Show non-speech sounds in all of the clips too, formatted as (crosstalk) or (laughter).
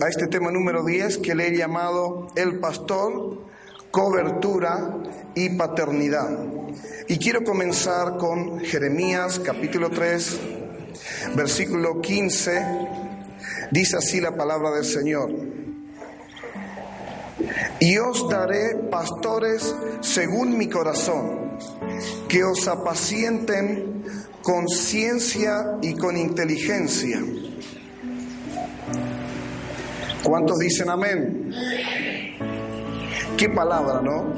a este tema número 10 que le he llamado El pastor, cobertura y paternidad. Y quiero comenzar con Jeremías capítulo 3, versículo 15. Dice así la palabra del Señor. Y os daré pastores según mi corazón, que os apacienten con ciencia y con inteligencia. ¿Cuántos dicen amén? Qué palabra, ¿no?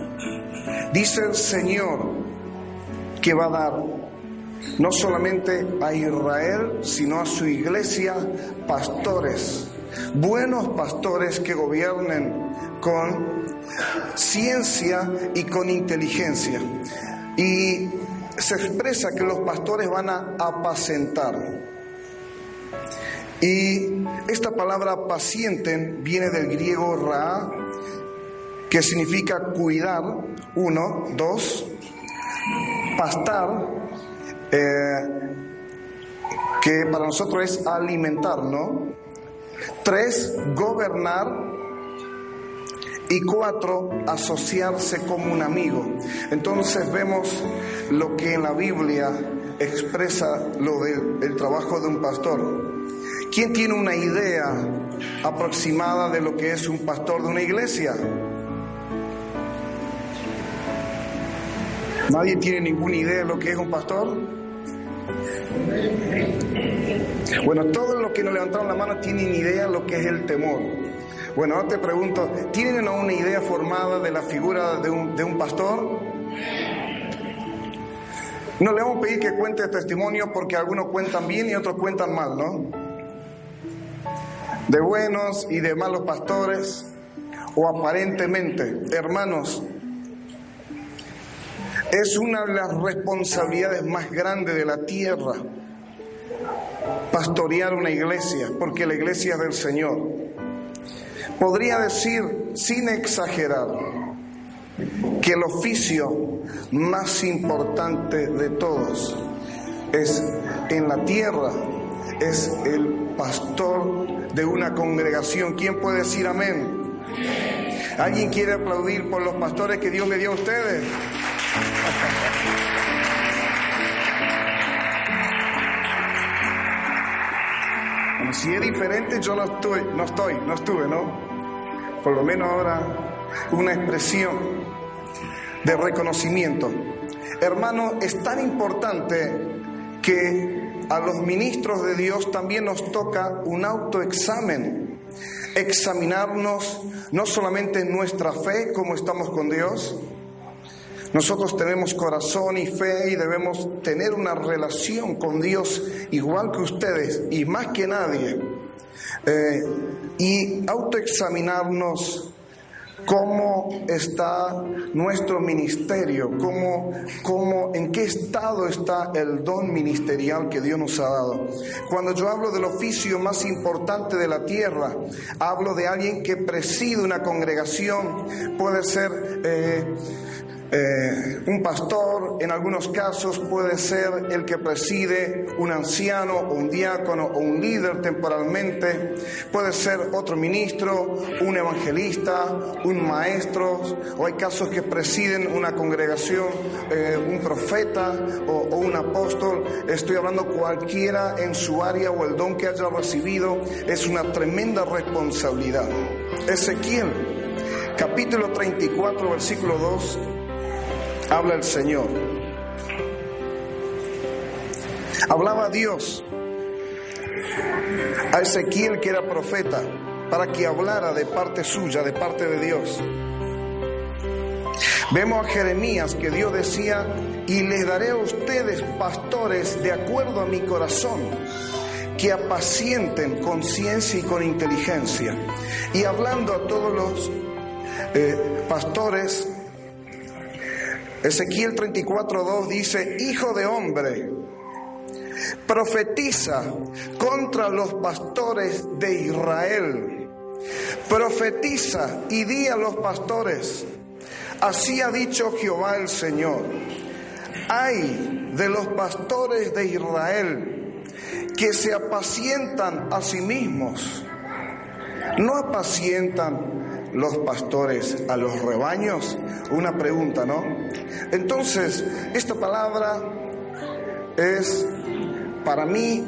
Dice el Señor que va a dar no solamente a Israel, sino a su iglesia pastores, buenos pastores que gobiernen con ciencia y con inteligencia. Y se expresa que los pastores van a apacentar. Y esta palabra pacienten viene del griego ra, que significa cuidar, uno, dos, pastar, eh, que para nosotros es alimentar, ¿no? Tres, gobernar. Y cuatro, asociarse como un amigo. Entonces vemos lo que en la Biblia expresa lo del el trabajo de un pastor. ¿Quién tiene una idea aproximada de lo que es un pastor de una iglesia? ¿Nadie tiene ninguna idea de lo que es un pastor? Bueno, todos los que no levantaron la mano tienen idea de lo que es el temor. Bueno, ahora te pregunto, ¿tienen una idea formada de la figura de un, de un pastor? No le vamos a pedir que cuente testimonio porque algunos cuentan bien y otros cuentan mal, ¿no? De buenos y de malos pastores, o aparentemente, hermanos, es una de las responsabilidades más grandes de la tierra, pastorear una iglesia, porque la iglesia es del Señor. Podría decir, sin exagerar, que el oficio más importante de todos es en la tierra, es el pastor de una congregación. ¿Quién puede decir amén? ¿Alguien quiere aplaudir por los pastores que Dios le dio a ustedes? Bueno, si es diferente, yo no estoy, no estoy, no estuve, ¿no? Por lo menos ahora una expresión de reconocimiento. Hermano, es tan importante que a los ministros de Dios también nos toca un autoexamen, examinarnos no solamente en nuestra fe, cómo estamos con Dios, nosotros tenemos corazón y fe y debemos tener una relación con Dios igual que ustedes y más que nadie. Eh, y autoexaminarnos cómo está nuestro ministerio, cómo, cómo, en qué estado está el don ministerial que Dios nos ha dado. Cuando yo hablo del oficio más importante de la tierra, hablo de alguien que preside una congregación, puede ser... eh, Eh, un pastor en algunos casos puede ser el que preside un anciano un diácono o un líder temporalmente, puede ser otro ministro, un evangelista, un maestro, o hay casos que presiden una congregación, eh, un profeta o, o un apóstol, estoy hablando cualquiera en su área o el don que haya recibido, es una tremenda responsabilidad. Ezequiel, capítulo 34, versículo 2 habla el Señor. Hablaba Dios a Ezequiel que era profeta para que hablara de parte suya, de parte de Dios. Vemos a Jeremías que Dios decía, y les daré a ustedes pastores de acuerdo a mi corazón, que apacienten con ciencia y con inteligencia. Y hablando a todos los eh, pastores, Ezequiel 34.2 dice, Hijo de hombre, profetiza contra los pastores de Israel. Profetiza y di a los pastores, así ha dicho Jehová el Señor. Hay de los pastores de Israel que se apacientan a sí mismos, no apacientan los pastores a los rebaños? Una pregunta, ¿no? Entonces, esta palabra es para mí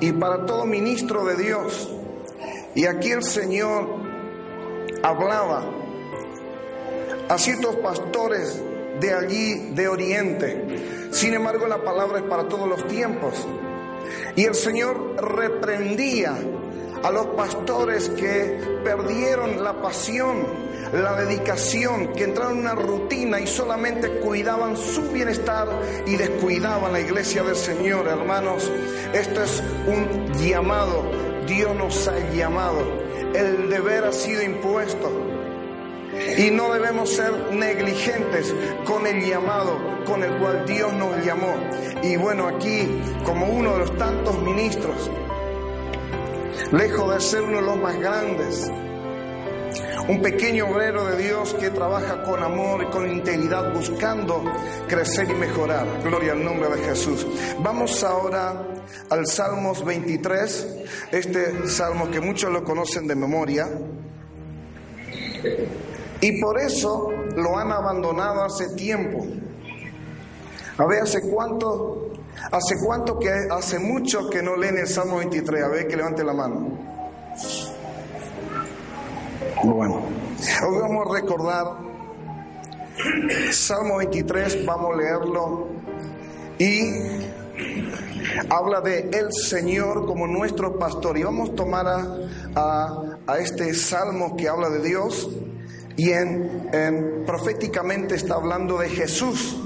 y para todo ministro de Dios. Y aquí el Señor hablaba a ciertos pastores de allí, de Oriente. Sin embargo, la palabra es para todos los tiempos. Y el Señor reprendía a los pastores que perdieron la pasión, la dedicación, que entraron en una rutina y solamente cuidaban su bienestar y descuidaban la iglesia del Señor, hermanos. Esto es un llamado, Dios nos ha llamado, el deber ha sido impuesto. Y no debemos ser negligentes con el llamado con el cual Dios nos llamó. Y bueno, aquí, como uno de los tantos ministros, lejos de ser uno de los más grandes. Un pequeño obrero de Dios que trabaja con amor y con integridad buscando crecer y mejorar. Gloria al nombre de Jesús. Vamos ahora al Salmos 23, este salmo que muchos lo conocen de memoria. Y por eso lo han abandonado hace tiempo. A ver, ¿hace cuánto ¿Hace cuánto que hace mucho que no leen el Salmo 23? A ver que levante la mano. Bueno, hoy vamos a recordar Salmo 23, vamos a leerlo y habla de el Señor como nuestro pastor y vamos a tomar a, a, este salmo que habla de Dios y en, en proféticamente está hablando de Jesús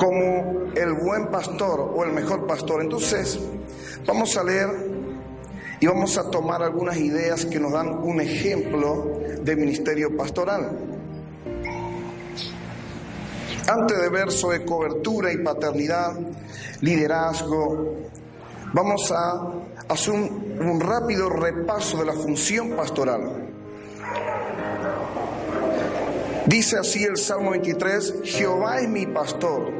como el buen pastor o el mejor pastor. Entonces, vamos a leer y vamos a tomar algunas ideas que nos dan un ejemplo de ministerio pastoral. Antes de ver sobre cobertura y paternidad, liderazgo, vamos a hacer un, un rápido repaso de la función pastoral. Dice así el Salmo 23, Jehová es mi pastor,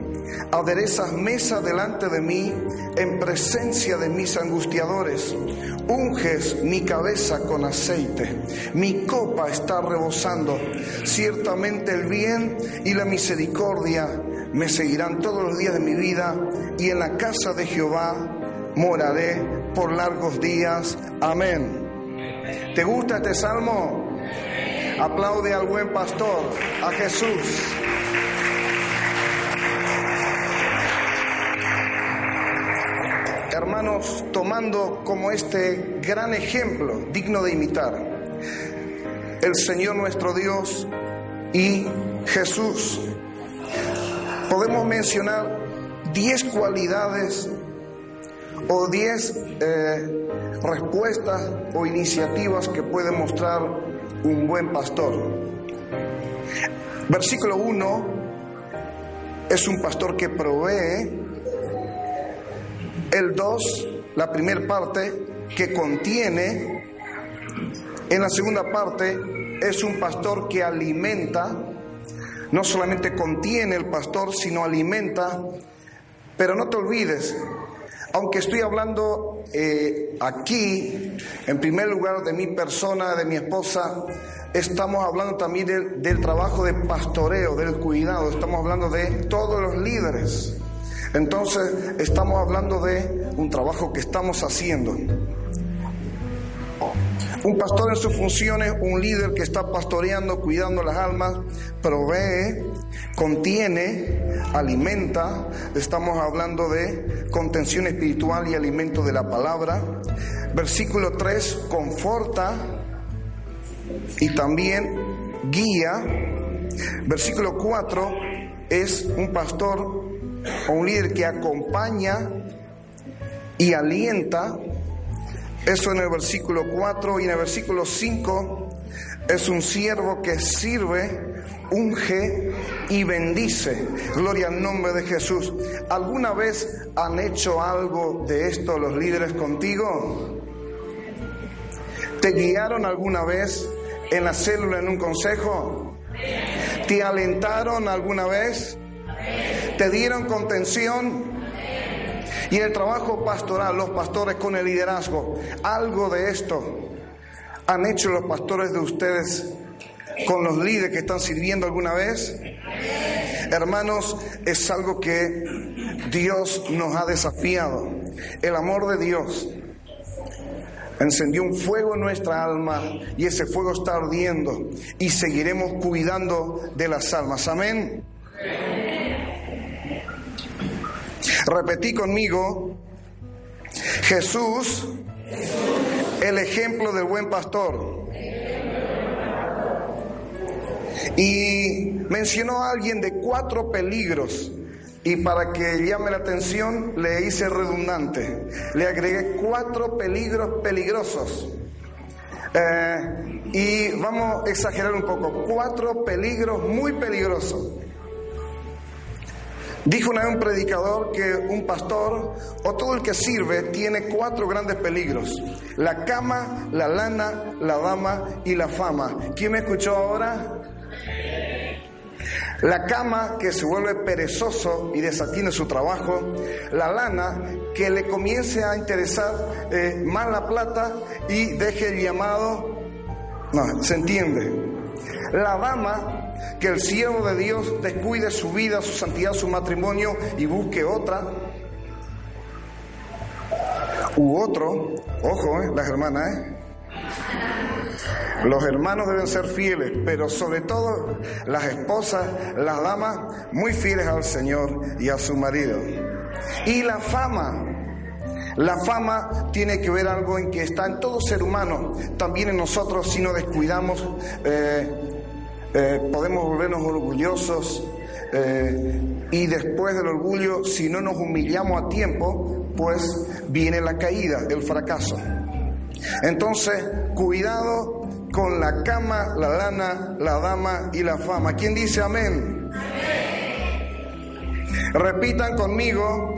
Aderezas mesa delante de mí en presencia de mis angustiadores. Unges mi cabeza con aceite. Mi copa está rebosando. Ciertamente el bien y la misericordia me seguirán todos los días de mi vida y en la casa de Jehová moraré por largos días. Amén. ¿Te gusta este salmo? Aplaude al buen pastor, a Jesús. Tomando como este gran ejemplo digno de imitar, el Señor nuestro Dios y Jesús, podemos mencionar 10 cualidades o 10 eh, respuestas o iniciativas que puede mostrar un buen pastor. Versículo 1 es un pastor que provee. El 2, la primera parte, que contiene. En la segunda parte, es un pastor que alimenta. No solamente contiene el pastor, sino alimenta. Pero no te olvides, aunque estoy hablando eh, aquí, en primer lugar, de mi persona, de mi esposa, estamos hablando también del, del trabajo de pastoreo, del cuidado, estamos hablando de todos los líderes. Entonces, estamos hablando de un trabajo que estamos haciendo. Un pastor en sus funciones, un líder que está pastoreando, cuidando las almas, provee, contiene, alimenta. Estamos hablando de contención espiritual y alimento de la palabra. Versículo 3, conforta y también guía. Versículo 4 es un pastor un líder que acompaña y alienta. Eso en el versículo 4 y en el versículo 5 es un siervo que sirve, unge y bendice. Gloria al nombre de Jesús. ¿Alguna vez han hecho algo de esto los líderes contigo? ¿Te guiaron alguna vez en la célula en un consejo? ¿Te alentaron alguna vez? ¿Te dieron contención? Y el trabajo pastoral, los pastores con el liderazgo, algo de esto han hecho los pastores de ustedes con los líderes que están sirviendo alguna vez. Hermanos, es algo que Dios nos ha desafiado. El amor de Dios encendió un fuego en nuestra alma y ese fuego está ardiendo y seguiremos cuidando de las almas. Amén. Repetí conmigo, Jesús, el ejemplo del buen pastor. Y mencionó a alguien de cuatro peligros. Y para que llame la atención, le hice redundante. Le agregué cuatro peligros peligrosos. Eh, y vamos a exagerar un poco. Cuatro peligros muy peligrosos. Dijo una vez un predicador que un pastor o todo el que sirve tiene cuatro grandes peligros. La cama, la lana, la dama y la fama. ¿Quién me escuchó ahora? La cama que se vuelve perezoso y desatiene su trabajo. La lana que le comience a interesar eh, más la plata y deje el llamado. No, se entiende. La dama que el siervo de Dios descuide su vida, su santidad, su matrimonio y busque otra. U otro, ojo, eh, las hermanas, eh. Los hermanos deben ser fieles, pero sobre todo las esposas, las damas, muy fieles al Señor y a su marido. Y la fama, la fama tiene que ver algo en que está en todo ser humano, también en nosotros si nos descuidamos. Eh, eh, podemos volvernos orgullosos eh, y después del orgullo, si no nos humillamos a tiempo, pues viene la caída, el fracaso. Entonces, cuidado con la cama, la lana, la dama y la fama. ¿Quién dice amén? Repitan conmigo,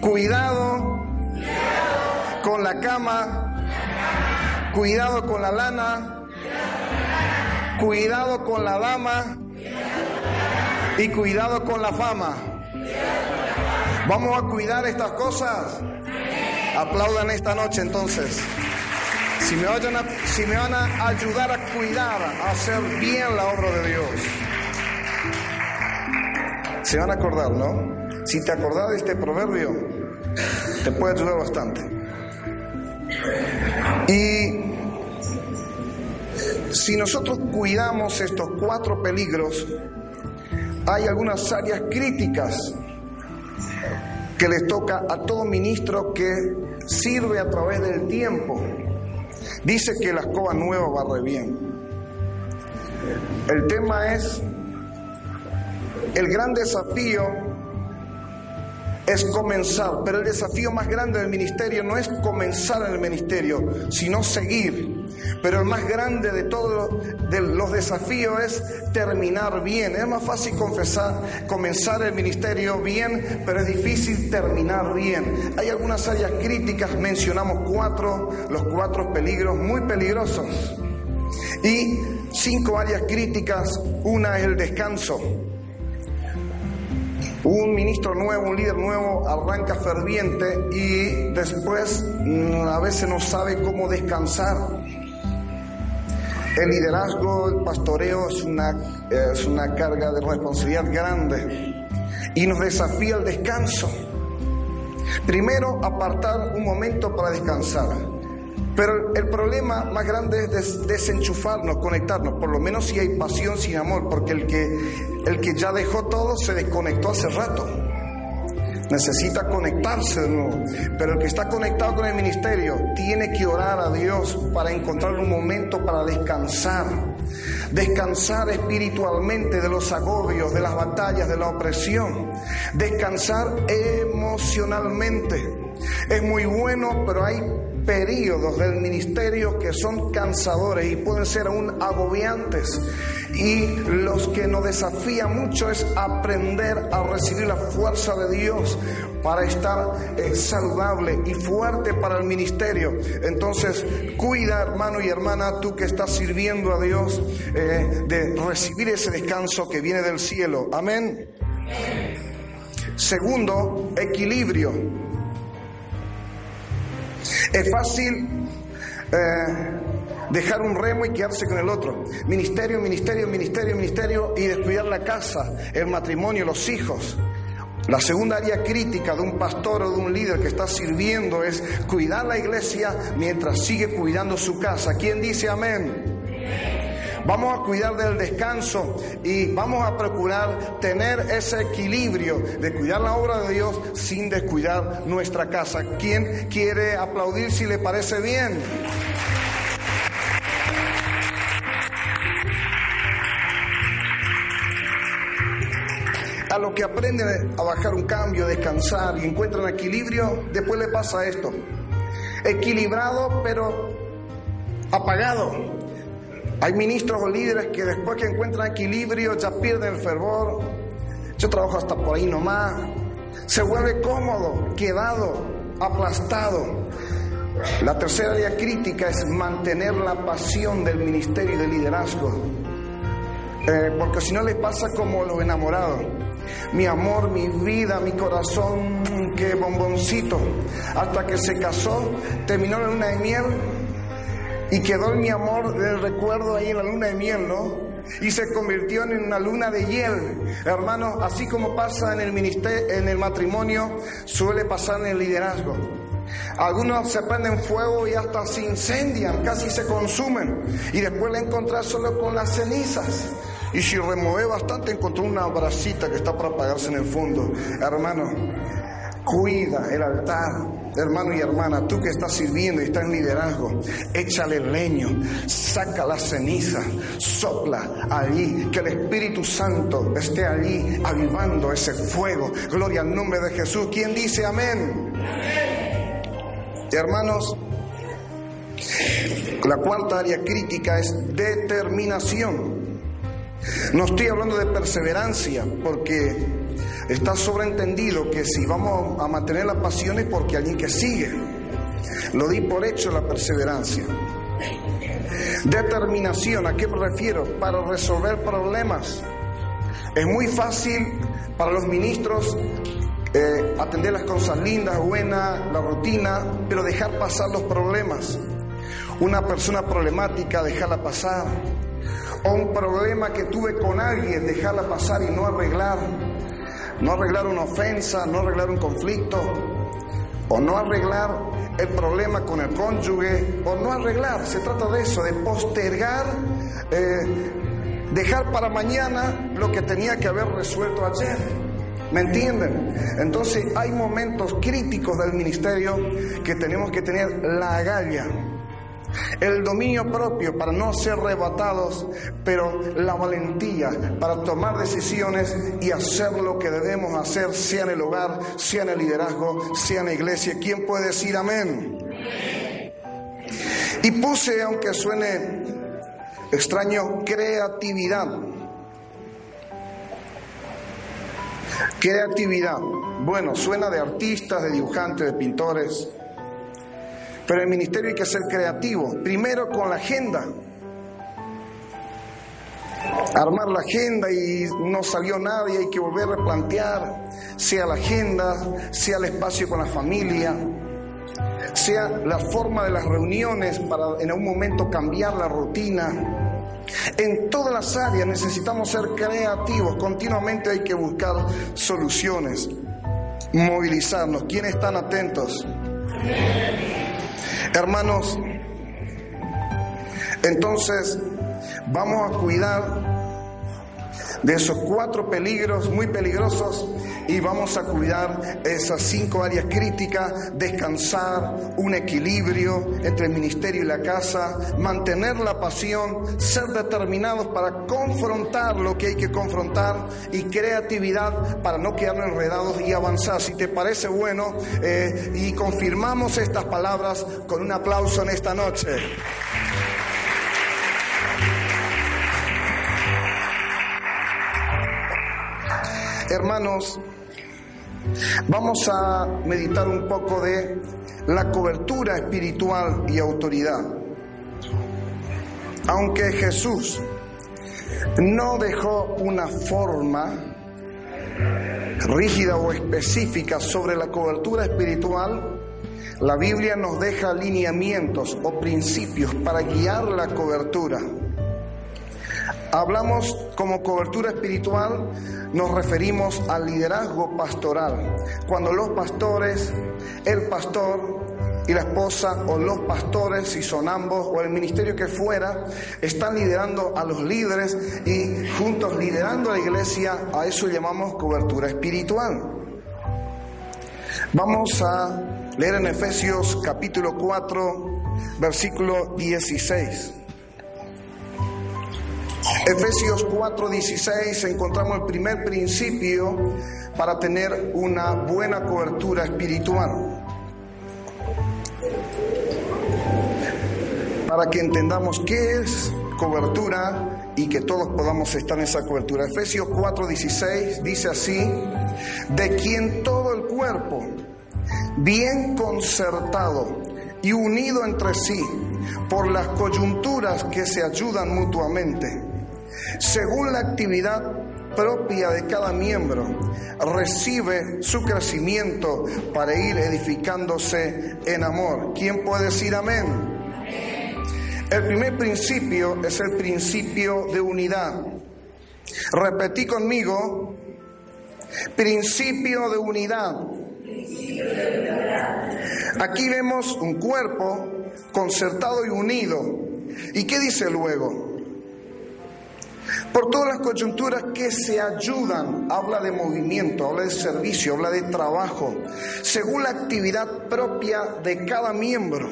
cuidado con la cama, cuidado con la lana, Cuidado con la dama y cuidado con la fama. Vamos a cuidar estas cosas. Aplaudan esta noche entonces. Si me, vayan a, si me van a ayudar a cuidar, a hacer bien la obra de Dios. Se van a acordar, ¿no? Si te acordás de este proverbio, te puede ayudar bastante. Y si nosotros cuidamos estos cuatro peligros, hay algunas áreas críticas que les toca a todo ministro que sirve a través del tiempo. Dice que la escoba nueva barre bien. El tema es el gran desafío es comenzar, pero el desafío más grande del ministerio no es comenzar en el ministerio, sino seguir. Pero el más grande de todos los desafíos es terminar bien. Es más fácil confesar, comenzar el ministerio bien, pero es difícil terminar bien. Hay algunas áreas críticas, mencionamos cuatro, los cuatro peligros muy peligrosos. Y cinco áreas críticas, una es el descanso. Un ministro nuevo, un líder nuevo arranca ferviente y después mm, a veces no sabe cómo descansar. El liderazgo, el pastoreo es una, es una carga de responsabilidad grande y nos desafía el descanso. Primero, apartar un momento para descansar. Pero el problema más grande es desenchufarnos, conectarnos, por lo menos si hay pasión sin amor, porque el que, el que ya dejó todo se desconectó hace rato. Necesita conectarse de nuevo. Pero el que está conectado con el ministerio tiene que orar a Dios para encontrar un momento para descansar. Descansar espiritualmente de los agobios, de las batallas, de la opresión. Descansar emocionalmente. Es muy bueno, pero hay periodos del ministerio que son cansadores y pueden ser aún agobiantes. Y los que nos desafía mucho es aprender a recibir la fuerza de Dios para estar eh, saludable y fuerte para el ministerio. Entonces, cuida, hermano y hermana, tú que estás sirviendo a Dios, eh, de recibir ese descanso que viene del cielo. Amén. Segundo, equilibrio. Es fácil eh, dejar un remo y quedarse con el otro. Ministerio, ministerio, ministerio, ministerio y descuidar la casa, el matrimonio, los hijos. La segunda área crítica de un pastor o de un líder que está sirviendo es cuidar la iglesia mientras sigue cuidando su casa. ¿Quién dice amén? Vamos a cuidar del descanso y vamos a procurar tener ese equilibrio de cuidar la obra de Dios sin descuidar nuestra casa. ¿Quién quiere aplaudir si le parece bien? A los que aprenden a bajar un cambio, descansar y encuentran equilibrio, después le pasa esto. Equilibrado pero apagado. Hay ministros o líderes que después que encuentran equilibrio ya pierden el fervor. Yo trabajo hasta por ahí nomás. Se vuelve cómodo, quedado, aplastado. La tercera área crítica es mantener la pasión del ministerio y del liderazgo. Eh, porque si no le pasa como los enamorados. Mi amor, mi vida, mi corazón, qué bomboncito. Hasta que se casó, terminó la luna de miel y quedó mi amor del recuerdo ahí en la luna de miel, ¿no? Y se convirtió en una luna de hiel. Hermanos, así como pasa en el ministerio, en el matrimonio, suele pasar en el liderazgo. Algunos se prenden fuego y hasta se incendian, casi se consumen. Y después la encontrás solo con las cenizas. Y si remueve bastante, encontró una bracita que está para apagarse en el fondo. Hermano, cuida el altar hermano y hermana, tú que estás sirviendo y estás en liderazgo, échale leño, saca la ceniza, sopla allí, que el Espíritu Santo esté allí avivando ese fuego. Gloria al nombre de Jesús. ¿Quién dice amén? Hermanos, la cuarta área crítica es determinación. No estoy hablando de perseverancia, porque Está sobreentendido que si vamos a mantener la pasión es porque alguien que sigue. Lo di por hecho la perseverancia. Determinación, ¿a qué me refiero? Para resolver problemas. Es muy fácil para los ministros eh, atender las cosas lindas, buenas, la rutina, pero dejar pasar los problemas. Una persona problemática, dejarla pasar. O un problema que tuve con alguien, dejarla pasar y no arreglar no arreglar una ofensa, no arreglar un conflicto, o no arreglar el problema con el cónyuge, o no arreglar, se trata de eso, de postergar, eh, dejar para mañana lo que tenía que haber resuelto ayer. ¿Me entienden? Entonces hay momentos críticos del ministerio que tenemos que tener la agalla, el dominio propio para no ser arrebatados, pero la valentía para tomar decisiones y hacer lo que debemos hacer, sea en el hogar, sea en el liderazgo, sea en la iglesia. ¿Quién puede decir amén? Y puse, aunque suene extraño, creatividad. Creatividad. Bueno, suena de artistas, de dibujantes, de pintores. Pero el ministerio hay que ser creativo. Primero con la agenda. Armar la agenda y no salió nadie, hay que volver a replantear, sea la agenda, sea el espacio con la familia, sea la forma de las reuniones para en algún momento cambiar la rutina. En todas las áreas necesitamos ser creativos, continuamente hay que buscar soluciones, movilizarnos. ¿Quiénes están atentos? Hermanos, entonces vamos a cuidar de esos cuatro peligros muy peligrosos y vamos a cuidar esas cinco áreas críticas, descansar, un equilibrio entre el ministerio y la casa, mantener la pasión, ser determinados para confrontar lo que hay que confrontar y creatividad para no quedarnos enredados y avanzar. Si te parece bueno, eh, y confirmamos estas palabras con un aplauso en esta noche. Hermanos, vamos a meditar un poco de la cobertura espiritual y autoridad. Aunque Jesús no dejó una forma rígida o específica sobre la cobertura espiritual, la Biblia nos deja lineamientos o principios para guiar la cobertura. Hablamos como cobertura espiritual, nos referimos al liderazgo pastoral. Cuando los pastores, el pastor y la esposa o los pastores, si son ambos, o el ministerio que fuera, están liderando a los líderes y juntos liderando a la iglesia, a eso llamamos cobertura espiritual. Vamos a leer en Efesios capítulo 4, versículo 16. Efesios 4:16 encontramos el primer principio para tener una buena cobertura espiritual. Para que entendamos qué es cobertura y que todos podamos estar en esa cobertura. Efesios 4:16 dice así, de quien todo el cuerpo, bien concertado y unido entre sí por las coyunturas que se ayudan mutuamente según la actividad propia de cada miembro, recibe su crecimiento para ir edificándose en amor. ¿Quién puede decir amén? El primer principio es el principio de unidad. Repetí conmigo, principio de unidad. Aquí vemos un cuerpo concertado y unido. ¿Y qué dice luego? Por todas las coyunturas que se ayudan, habla de movimiento, habla de servicio, habla de trabajo, según la actividad propia de cada miembro.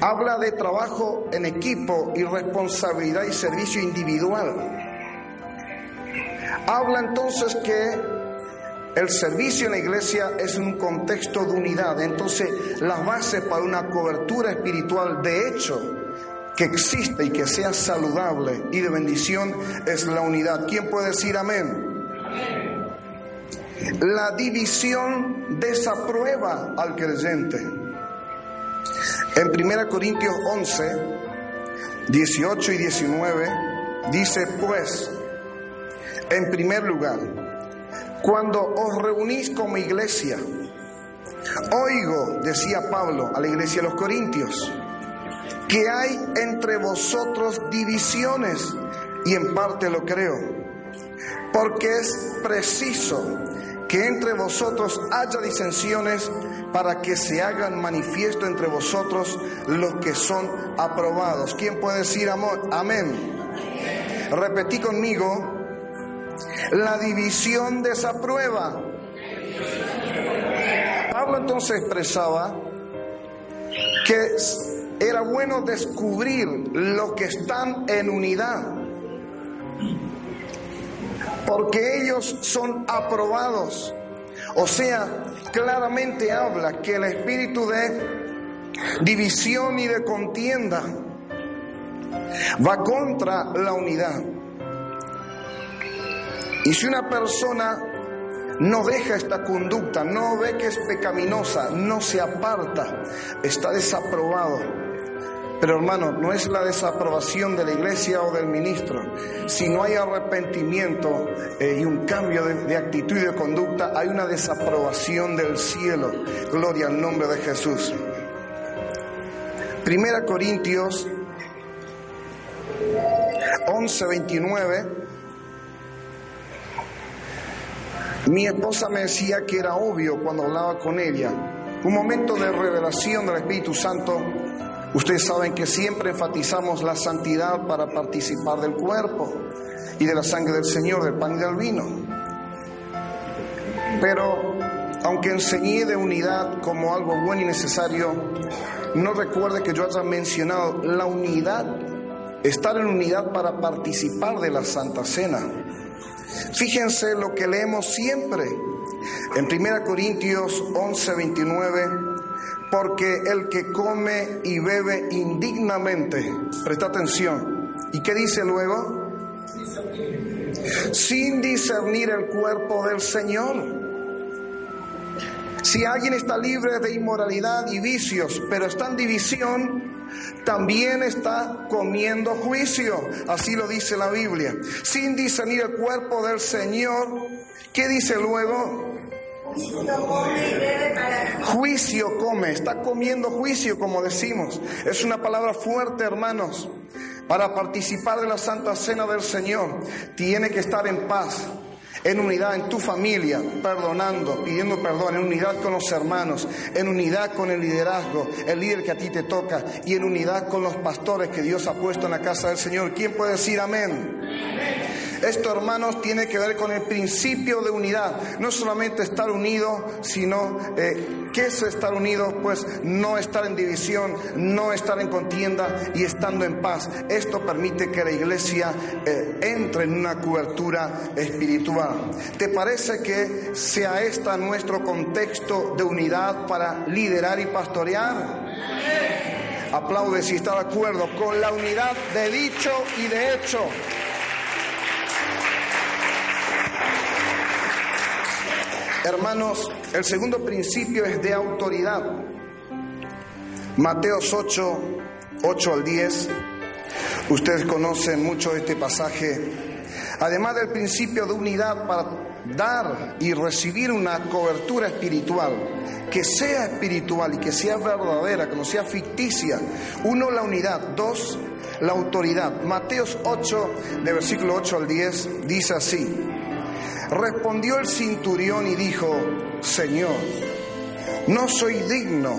Habla de trabajo en equipo y responsabilidad y servicio individual. Habla entonces que el servicio en la iglesia es un contexto de unidad. Entonces, las bases para una cobertura espiritual, de hecho, que existe y que sea saludable y de bendición es la unidad. ¿Quién puede decir amén? La división desaprueba al creyente. En 1 Corintios 11, 18 y 19 dice pues, en primer lugar, cuando os reunís como iglesia, oigo, decía Pablo a la iglesia de los Corintios, que hay entre vosotros divisiones, y en parte lo creo, porque es preciso que entre vosotros haya disensiones para que se hagan manifiesto entre vosotros los que son aprobados. ¿Quién puede decir amor? Amén. Repetí conmigo, la división desaprueba. Pablo entonces expresaba que era bueno descubrir los que están en unidad, porque ellos son aprobados. O sea, claramente habla que el espíritu de división y de contienda va contra la unidad. Y si una persona no deja esta conducta, no ve que es pecaminosa, no se aparta, está desaprobado. Pero hermano, no es la desaprobación de la iglesia o del ministro. Si no hay arrepentimiento eh, y un cambio de, actitud y de conducta, hay una desaprobación del cielo. Gloria al nombre de Jesús. Primera Corintios 11, 29. Mi esposa me decía que era obvio cuando hablaba con ella. Un momento de revelación del Espíritu Santo. Ustedes saben que siempre enfatizamos la santidad para participar del cuerpo y de la sangre del Señor, del pan y del vino. Pero aunque enseñé de unidad como algo bueno y necesario, no recuerde que yo haya mencionado la unidad, estar en unidad para participar de la Santa Cena. Fíjense lo que leemos siempre en 1 Corintios 11, 29, porque el que come y bebe indignamente, presta atención, ¿y qué dice luego? Sin discernir el cuerpo del Señor. Si alguien está libre de inmoralidad y vicios, pero está en división, también está comiendo juicio. Así lo dice la Biblia. Sin discernir el cuerpo del Señor, ¿qué dice luego? Juicio come, está comiendo juicio, como decimos. Es una palabra fuerte, hermanos. Para participar de la Santa Cena del Señor, tiene que estar en paz en unidad en tu familia, perdonando, pidiendo perdón, en unidad con los hermanos, en unidad con el liderazgo, el líder que a ti te toca, y en unidad con los pastores que Dios ha puesto en la casa del Señor. ¿Quién puede decir amén? Esto, hermanos, tiene que ver con el principio de unidad. No solamente estar unido, sino eh, ¿qué es estar unido? Pues no estar en división, no estar en contienda y estando en paz. Esto permite que la iglesia eh, entre en una cobertura espiritual. ¿Te parece que sea este nuestro contexto de unidad para liderar y pastorear? Aplaude si está de acuerdo con la unidad de dicho y de hecho. Hermanos, el segundo principio es de autoridad. Mateos 8, 8 al 10. Ustedes conocen mucho este pasaje. Además del principio de unidad para dar y recibir una cobertura espiritual, que sea espiritual y que sea verdadera, que no sea ficticia. Uno, la unidad. Dos, la autoridad. Mateos 8, de versículo 8 al 10, dice así. Respondió el cinturión y dijo, Señor, no soy digno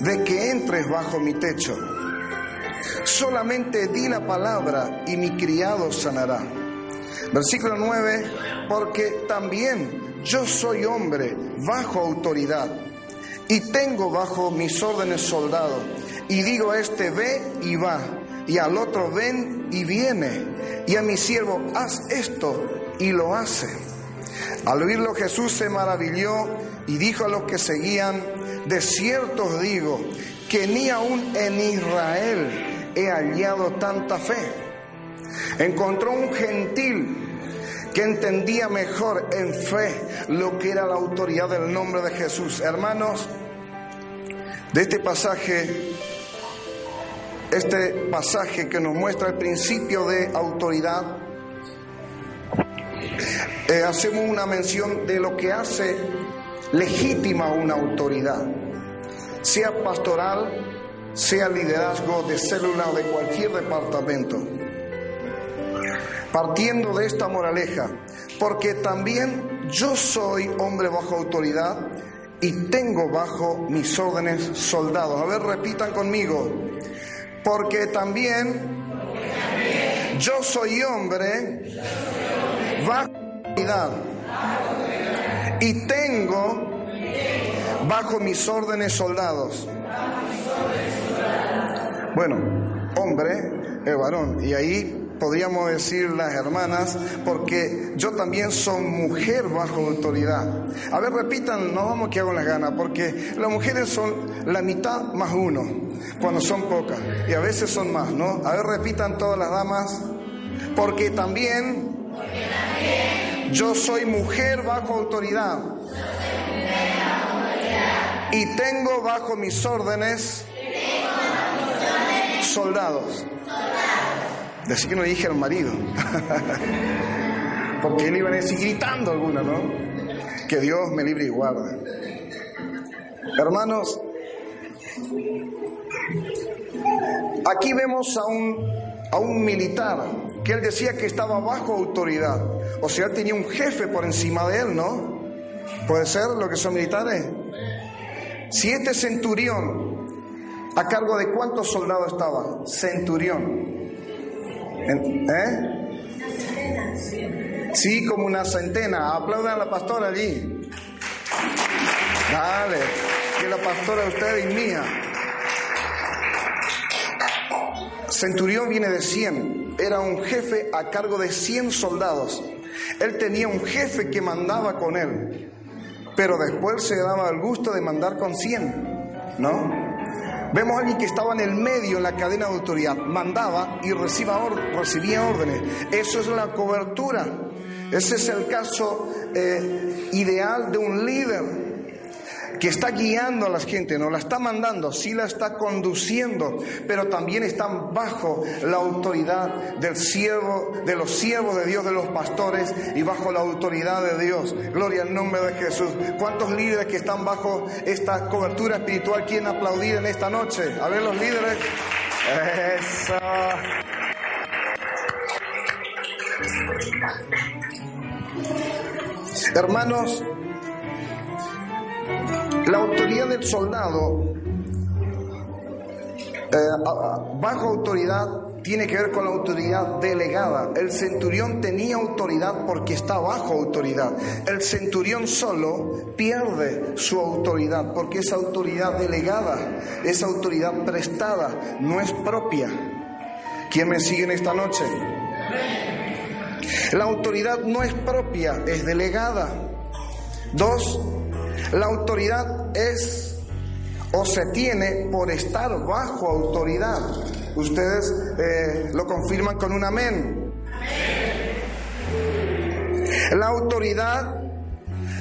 de que entres bajo mi techo. Solamente di la palabra y mi criado sanará. Versículo 9, porque también yo soy hombre bajo autoridad y tengo bajo mis órdenes soldados. Y digo a este, ve y va, y al otro, ven y viene, y a mi siervo, haz esto, y lo hace. Al oírlo Jesús se maravilló y dijo a los que seguían, de cierto os digo que ni aún en Israel he hallado tanta fe. Encontró un gentil que entendía mejor en fe lo que era la autoridad del nombre de Jesús. Hermanos, de este pasaje, este pasaje que nos muestra el principio de autoridad, eh, hacemos una mención de lo que hace legítima una autoridad, sea pastoral, sea liderazgo de célula o de cualquier departamento. Partiendo de esta moraleja, porque también yo soy hombre bajo autoridad y tengo bajo mis órdenes soldados. A ver, repitan conmigo, porque también yo soy hombre bajo autoridad y tengo bajo mis órdenes soldados. Bueno, hombre es varón. Y ahí podríamos decir las hermanas, porque yo también soy mujer bajo autoridad. A ver, repitan, no vamos que hago las ganas, porque las mujeres son la mitad más uno, cuando son pocas, y a veces son más, ¿no? A ver, repitan todas las damas, porque también, yo soy mujer bajo autoridad. Y tengo bajo mis órdenes soldados. Decir que no dije al marido. (laughs) Porque él iba a decir gritando alguna, ¿no? Que Dios me libre y guarde. Hermanos, aquí vemos a un, a un militar que él decía que estaba bajo autoridad. O sea, él tenía un jefe por encima de él, ¿no? ¿Puede ser lo que son militares? Si este centurión, ¿a cargo de cuántos soldados estaba? Centurión. ¿Eh? Sí, como una centena. Aplaudan a la pastora allí. Dale, que la pastora de usted y mía. Centurión viene de 100. Era un jefe a cargo de 100 soldados. Él tenía un jefe que mandaba con él. Pero después se daba el gusto de mandar con 100. ¿No? Vemos a alguien que estaba en el medio en la cadena de autoridad, mandaba y recibía, órdenes. Eso es la cobertura. Ese es el caso eh, ideal de un líder que está guiando a la gente, no la está mandando, sí la está conduciendo, pero también están bajo la autoridad del siervo, de los siervos de Dios, de los pastores y bajo la autoridad de Dios. Gloria al nombre de Jesús. ¿Cuántos líderes que están bajo esta cobertura espiritual quieren aplaudir en esta noche? A ver los líderes. Eso. Hermanos, la autoridad del soldado, eh, bajo autoridad, tiene que ver con la autoridad delegada. El centurión tenía autoridad porque está bajo autoridad. El centurión solo pierde su autoridad porque es autoridad delegada, es autoridad prestada, no es propia. ¿Quién me sigue en esta noche? La autoridad no es propia, es delegada. Dos, la autoridad es o se tiene por estar bajo autoridad. Ustedes eh, lo confirman con un amén. La autoridad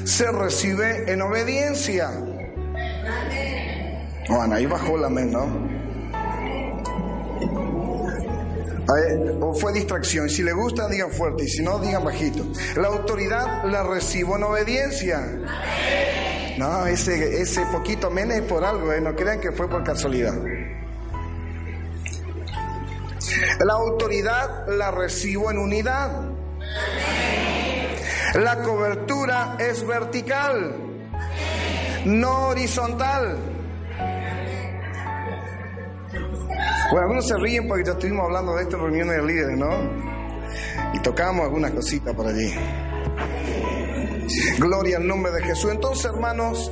se recibe en obediencia. Bueno, ahí bajó el amén, ¿no? o fue distracción. Si le gusta, digan fuerte. Y si no, digan bajito. La autoridad la recibo en obediencia. No, ese, ese poquito menos es por algo, ¿eh? no crean que fue por casualidad. La autoridad la recibo en unidad. La cobertura es vertical, no horizontal. Bueno, algunos se ríen porque ya estuvimos hablando de esto en reuniones de líderes, ¿no? Y tocamos algunas cositas por allí. Gloria al nombre de Jesús. Entonces, hermanos,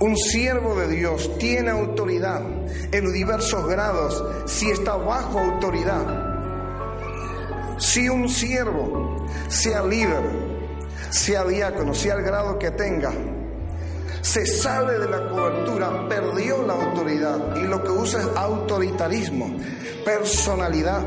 un siervo de Dios tiene autoridad en diversos grados si está bajo autoridad. Si un siervo, sea líder, sea diácono, sea el grado que tenga, se sale de la cobertura, perdió la autoridad y lo que usa es autoritarismo, personalidad,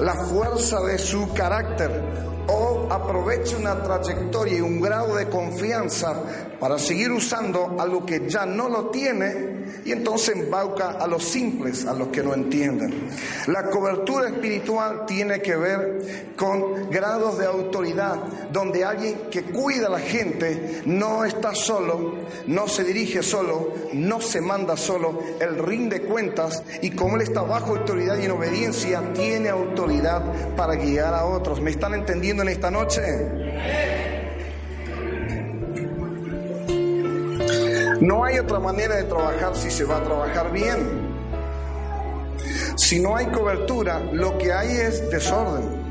la fuerza de su carácter, o aproveche una trayectoria y un grado de confianza para seguir usando algo que ya no lo tiene y entonces embauca a los simples, a los que no entienden. La cobertura espiritual tiene que ver con grados de autoridad, donde alguien que cuida a la gente no está solo, no se dirige solo, no se manda solo, él rinde cuentas y como él está bajo autoridad y en obediencia, tiene autoridad para guiar a otros. ¿Me están entendiendo en esta noche? No hay otra manera de trabajar si se va a trabajar bien. Si no hay cobertura, lo que hay es desorden.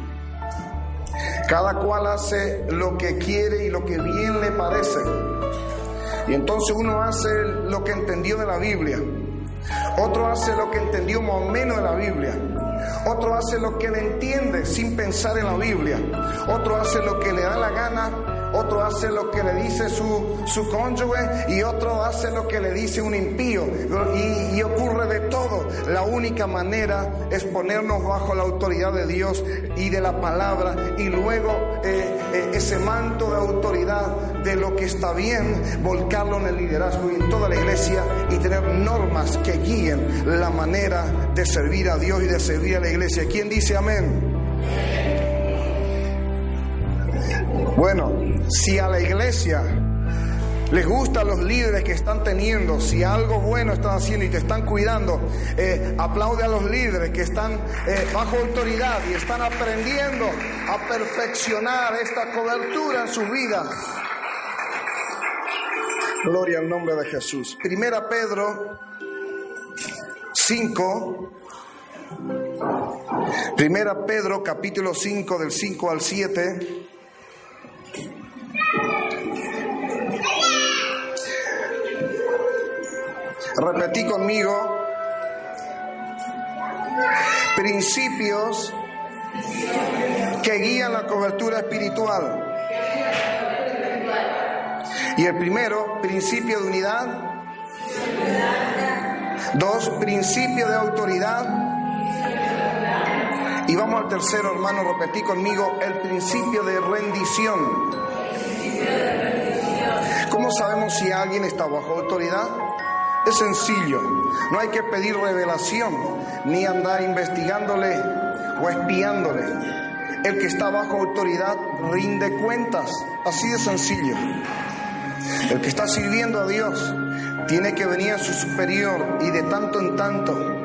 Cada cual hace lo que quiere y lo que bien le parece. Y entonces uno hace lo que entendió de la Biblia. Otro hace lo que entendió más o menos de la Biblia. Otro hace lo que le entiende sin pensar en la Biblia. Otro hace lo que le da la gana otro hace lo que le dice su, su cónyuge y otro hace lo que le dice un impío. Y, ocurre de todo. La única manera es ponernos bajo la autoridad de Dios y de la palabra y luego eh, eh, ese manto de autoridad de lo que está bien, volcarlo en el liderazgo y en toda la iglesia y tener normas que guíen la manera de servir a Dios y de servir a la iglesia. ¿Quién dice amén? Bueno, si a la iglesia les gustan los líderes que están teniendo, si algo bueno están haciendo y te están cuidando, eh, aplaude a los líderes que están eh, bajo autoridad y están aprendiendo a perfeccionar esta cobertura en sus vidas. Gloria al nombre de Jesús. Primera Pedro 5. Primera Pedro capítulo 5 del 5 al 7. Repetí conmigo. Principios que guían la cobertura espiritual. Y el primero, principio de unidad. Dos, principio de autoridad. Y vamos al tercero, hermano, repetí conmigo, el principio de rendición. ¿Cómo sabemos si alguien está bajo autoridad? Es sencillo, no hay que pedir revelación ni andar investigándole o espiándole. El que está bajo autoridad rinde cuentas, así de sencillo. El que está sirviendo a Dios tiene que venir a su superior y de tanto en tanto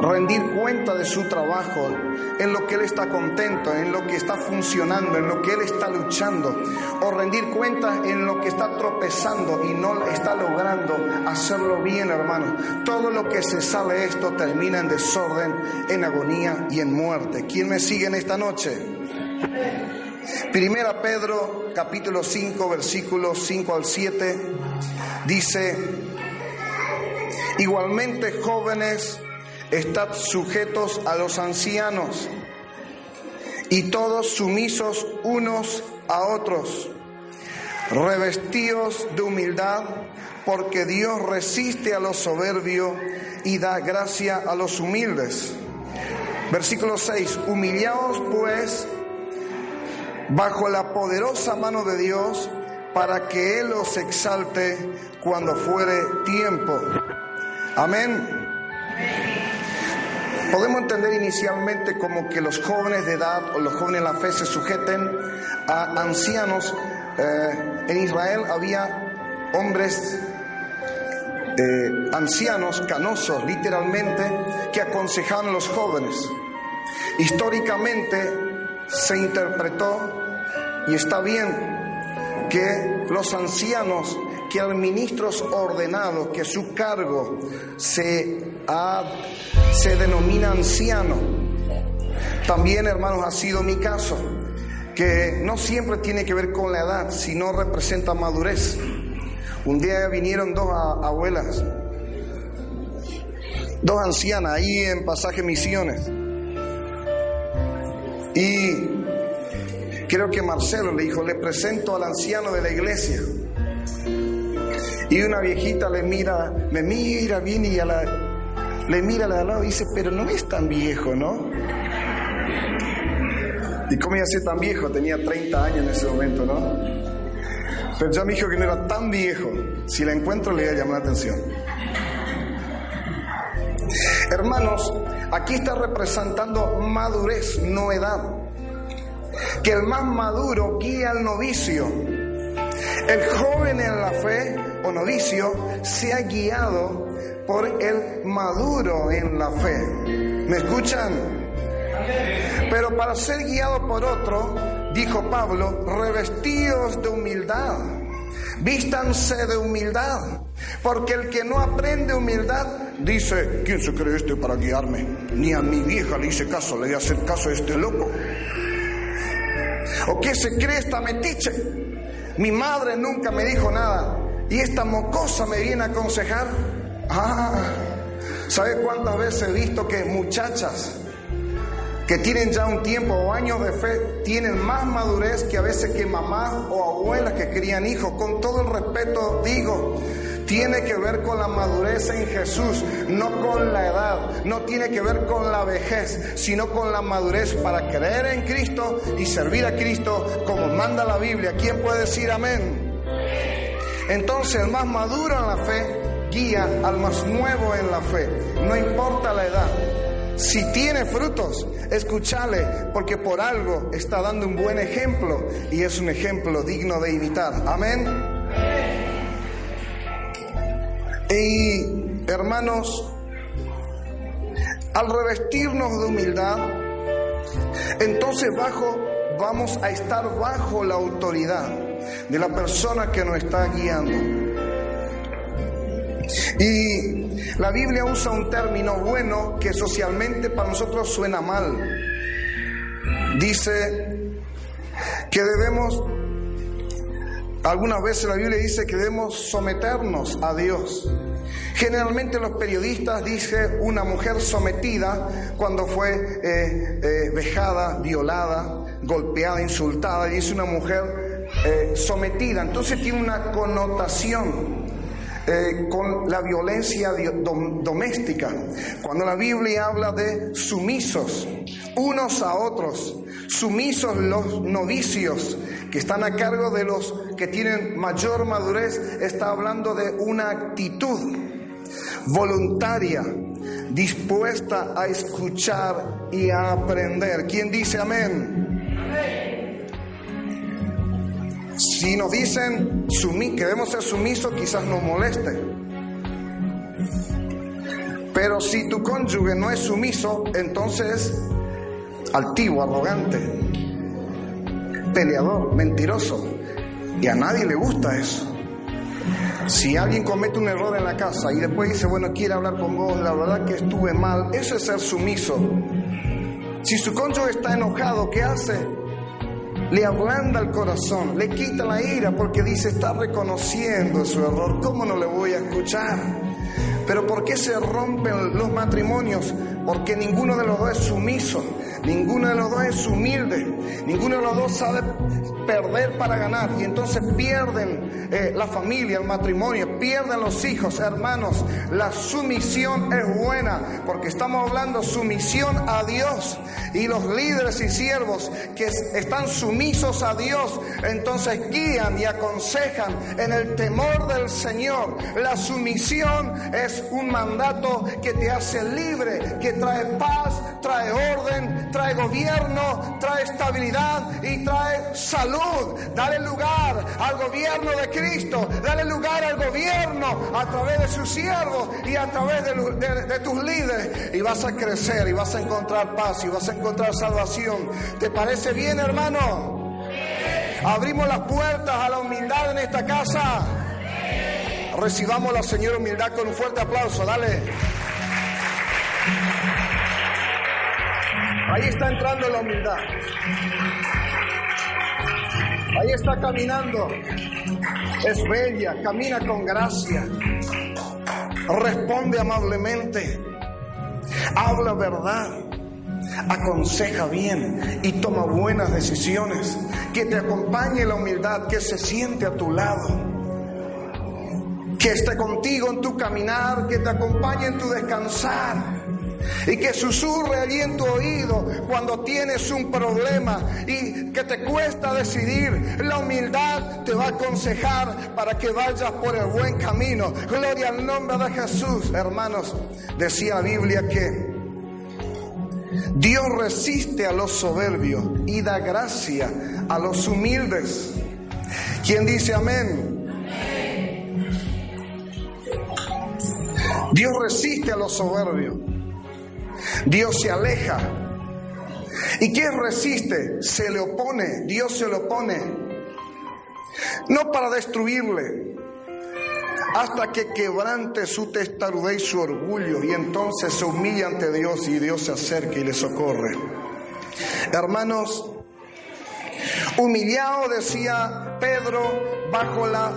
rendir cuenta de su trabajo, en lo que Él está contento, en lo que está funcionando, en lo que Él está luchando, o rendir cuenta en lo que está tropezando y no está logrando hacerlo bien, hermano. Todo lo que se sale esto termina en desorden, en agonía y en muerte. ¿Quién me sigue en esta noche? Primera Pedro capítulo 5 versículos 5 al 7 dice, igualmente jóvenes, Estad sujetos a los ancianos y todos sumisos unos a otros, revestidos de humildad, porque Dios resiste a los soberbios y da gracia a los humildes. Versículo 6, humillaos pues bajo la poderosa mano de Dios para que Él os exalte cuando fuere tiempo. Amén. Podemos entender inicialmente como que los jóvenes de edad o los jóvenes de la fe se sujeten a ancianos. Eh, en Israel había hombres eh, ancianos, canosos literalmente, que aconsejaban a los jóvenes. Históricamente se interpretó, y está bien, que los ancianos, que al ministros ordenados, que su cargo se se denomina anciano. También, hermanos, ha sido mi caso, que no siempre tiene que ver con la edad, sino representa madurez. Un día vinieron dos abuelas, dos ancianas ahí en Pasaje Misiones. Y creo que Marcelo le dijo, le presento al anciano de la iglesia. Y una viejita le mira, me mira bien y a la, le mira de al lado y dice, pero no es tan viejo, ¿no? ¿Y cómo iba a ser tan viejo? Tenía 30 años en ese momento, ¿no? Pero ya me dijo que no era tan viejo. Si la encuentro le voy a llamar la atención. Hermanos, aquí está representando madurez, no edad. Que el más maduro guía al novicio. El joven en la fe o novicio se ha guiado por el maduro en la fe. ¿Me escuchan? Pero para ser guiado por otro, dijo Pablo, revestidos de humildad, vístanse de humildad, porque el que no aprende humildad dice, ¿quién se cree este para guiarme? Ni a mi vieja le hice caso, le voy a hacer caso a este loco. ¿O qué se cree esta metiche? Mi madre nunca me dijo nada y esta mocosa me viene a aconsejar. Ah, ¿Sabe cuántas veces he visto que muchachas que tienen ya un tiempo o años de fe tienen más madurez que a veces que mamás o abuelas que crían hijos? Con todo el respeto digo, tiene que ver con la madurez en Jesús, no con la edad, no tiene que ver con la vejez, sino con la madurez para creer en Cristo y servir a Cristo como manda la Biblia. ¿Quién puede decir amén? Entonces el más maduro en la fe guía al más nuevo en la fe, no importa la edad. Si tiene frutos, escúchale, porque por algo está dando un buen ejemplo y es un ejemplo digno de imitar. Amén. Y hermanos, al revestirnos de humildad, entonces bajo vamos a estar bajo la autoridad de la persona que nos está guiando. Y la Biblia usa un término bueno que socialmente para nosotros suena mal. Dice que debemos, algunas veces la Biblia dice que debemos someternos a Dios. Generalmente los periodistas dicen una mujer sometida cuando fue eh, eh, vejada, violada, golpeada, insultada, y dice una mujer eh, sometida. Entonces tiene una connotación eh, con la violencia doméstica. Cuando la Biblia habla de sumisos unos a otros, sumisos los novicios que están a cargo de los que tienen mayor madurez, está hablando de una actitud voluntaria, dispuesta a escuchar y a aprender. ¿Quién dice amén? Si nos dicen que debemos ser sumisos, quizás nos moleste. Pero si tu cónyuge no es sumiso, entonces altivo, arrogante, peleador, mentiroso. Y a nadie le gusta eso. Si alguien comete un error en la casa y después dice, bueno, quiere hablar con vos, la verdad que estuve mal, eso es ser sumiso. Si su cónyuge está enojado, ¿qué hace? Le ablanda el corazón, le quita la ira porque dice, está reconociendo su error, ¿cómo no le voy a escuchar? Pero ¿por qué se rompen los matrimonios? Porque ninguno de los dos es sumiso, ninguno de los dos es humilde, ninguno de los dos sabe perder para ganar y entonces pierden eh, la familia, el matrimonio, pierden los hijos, hermanos. La sumisión es buena porque estamos hablando sumisión a Dios y los líderes y siervos que están sumisos a Dios, entonces guían y aconsejan en el temor del Señor. La sumisión es un mandato que te hace libre, que trae paz, trae orden, trae gobierno, trae estabilidad y trae salud. Dale lugar al gobierno de Cristo, dale lugar al gobierno a través de sus siervos y a través de, tus líderes. Y vas a crecer y vas a encontrar paz y vas a encontrar salvación. ¿Te parece bien, hermano? Abrimos las puertas a la humildad en esta casa. Recibamos la Señora humildad con un fuerte aplauso. Dale. Ahí está entrando la humildad. Ahí está caminando. Es bella, camina con gracia. Responde amablemente. Habla verdad. Aconseja bien y toma buenas decisiones. Que te acompañe la humildad, que se siente a tu lado que esté contigo en tu caminar, que te acompañe en tu descansar y que susurre allí en tu oído cuando tienes un problema y que te cuesta decidir. La humildad te va a aconsejar para que vayas por el buen camino. Gloria al nombre de Jesús. Hermanos, decía la Biblia que Dios resiste a los soberbios y da gracia a los humildes. ¿Quién dice amén? Dios resiste a los soberbios Dios se aleja. ¿Y quién resiste? Se le opone. Dios se le opone. No para destruirle, hasta que quebrante su testarudez y su orgullo, y entonces se humilla ante Dios y Dios se acerca y le socorre. Hermanos, humillado decía Pedro bajo la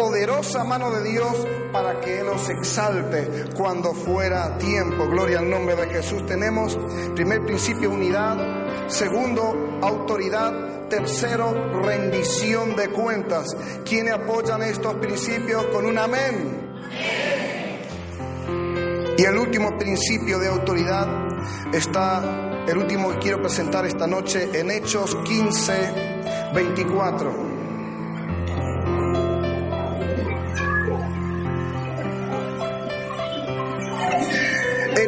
poderosa mano de Dios para que Él os exalte cuando fuera tiempo. Gloria al nombre de Jesús. Tenemos primer principio unidad, segundo autoridad, tercero rendición de cuentas. ¿Quiénes apoyan estos principios con un amén? Y el último principio de autoridad está, el último que quiero presentar esta noche en Hechos 15, 24.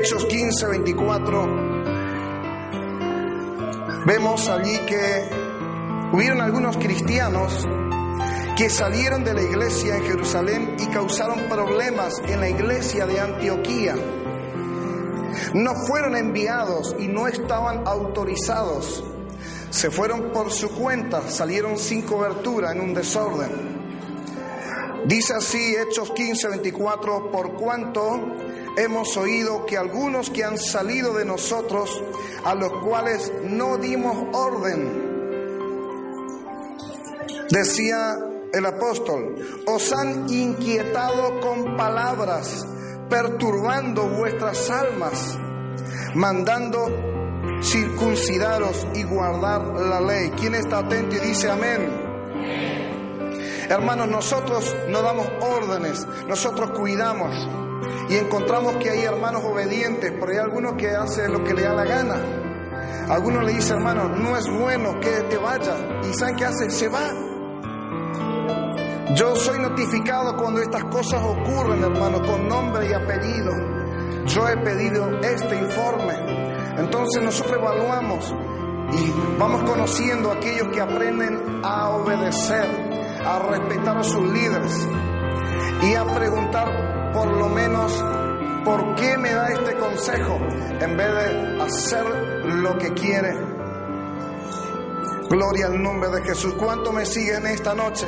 Hechos 15, 24, vemos allí que hubieron algunos cristianos que salieron de la iglesia en Jerusalén y causaron problemas en la iglesia de Antioquía. No fueron enviados y no estaban autorizados. Se fueron por su cuenta, salieron sin cobertura en un desorden. Dice así Hechos 15, 24, por cuanto hemos oído que algunos que han salido de nosotros, a los cuales no dimos orden, decía el apóstol, os han inquietado con palabras, perturbando vuestras almas, mandando circuncidaros y guardar la ley. ¿Quién está atento y dice amén? Hermanos, nosotros no damos órdenes, nosotros cuidamos y encontramos que hay hermanos obedientes, pero hay algunos que hacen lo que le da la gana. Algunos le dicen, hermano, no es bueno que te vaya. ¿Y saben qué hace? Se va. Yo soy notificado cuando estas cosas ocurren, hermano, con nombre y apellido. Yo he pedido este informe. Entonces nosotros evaluamos y vamos conociendo a aquellos que aprenden a obedecer, a respetar a sus líderes y a preguntar por lo menos por qué me da este consejo en vez de hacer lo que quiere. Gloria al nombre de Jesús. ¿Cuánto me siguen esta noche?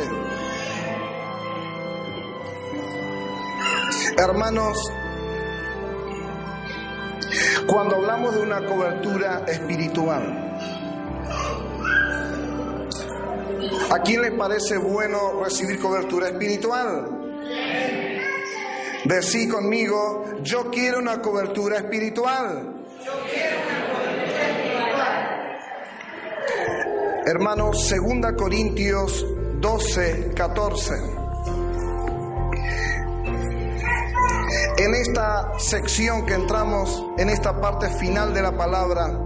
Hermanos, cuando hablamos de una cobertura espiritual, ¿a quién le parece bueno recibir cobertura espiritual? Decí conmigo, yo quiero una cobertura espiritual. Hermanos, 2 Corintios 12, 14. En esta sección que entramos, en esta parte final de la palabra,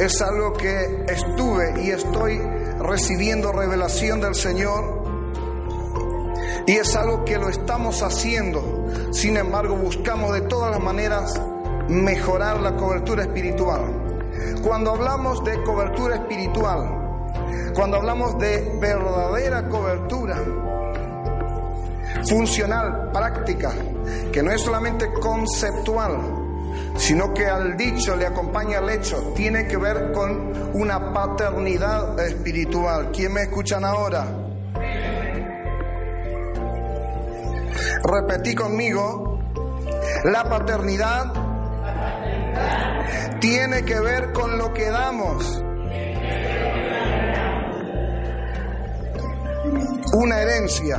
es algo que estuve y estoy recibiendo revelación del Señor y es algo que lo estamos haciendo. Sin embargo, buscamos de todas las maneras mejorar la cobertura espiritual. Cuando hablamos de cobertura espiritual, cuando hablamos de verdadera cobertura, funcional, práctica, que no es solamente conceptual, sino que al dicho le acompaña el hecho, tiene que ver con una paternidad espiritual. ¿Quién me escuchan ahora? Repetí conmigo, la paternidad tiene que ver con lo que damos. Una herencia.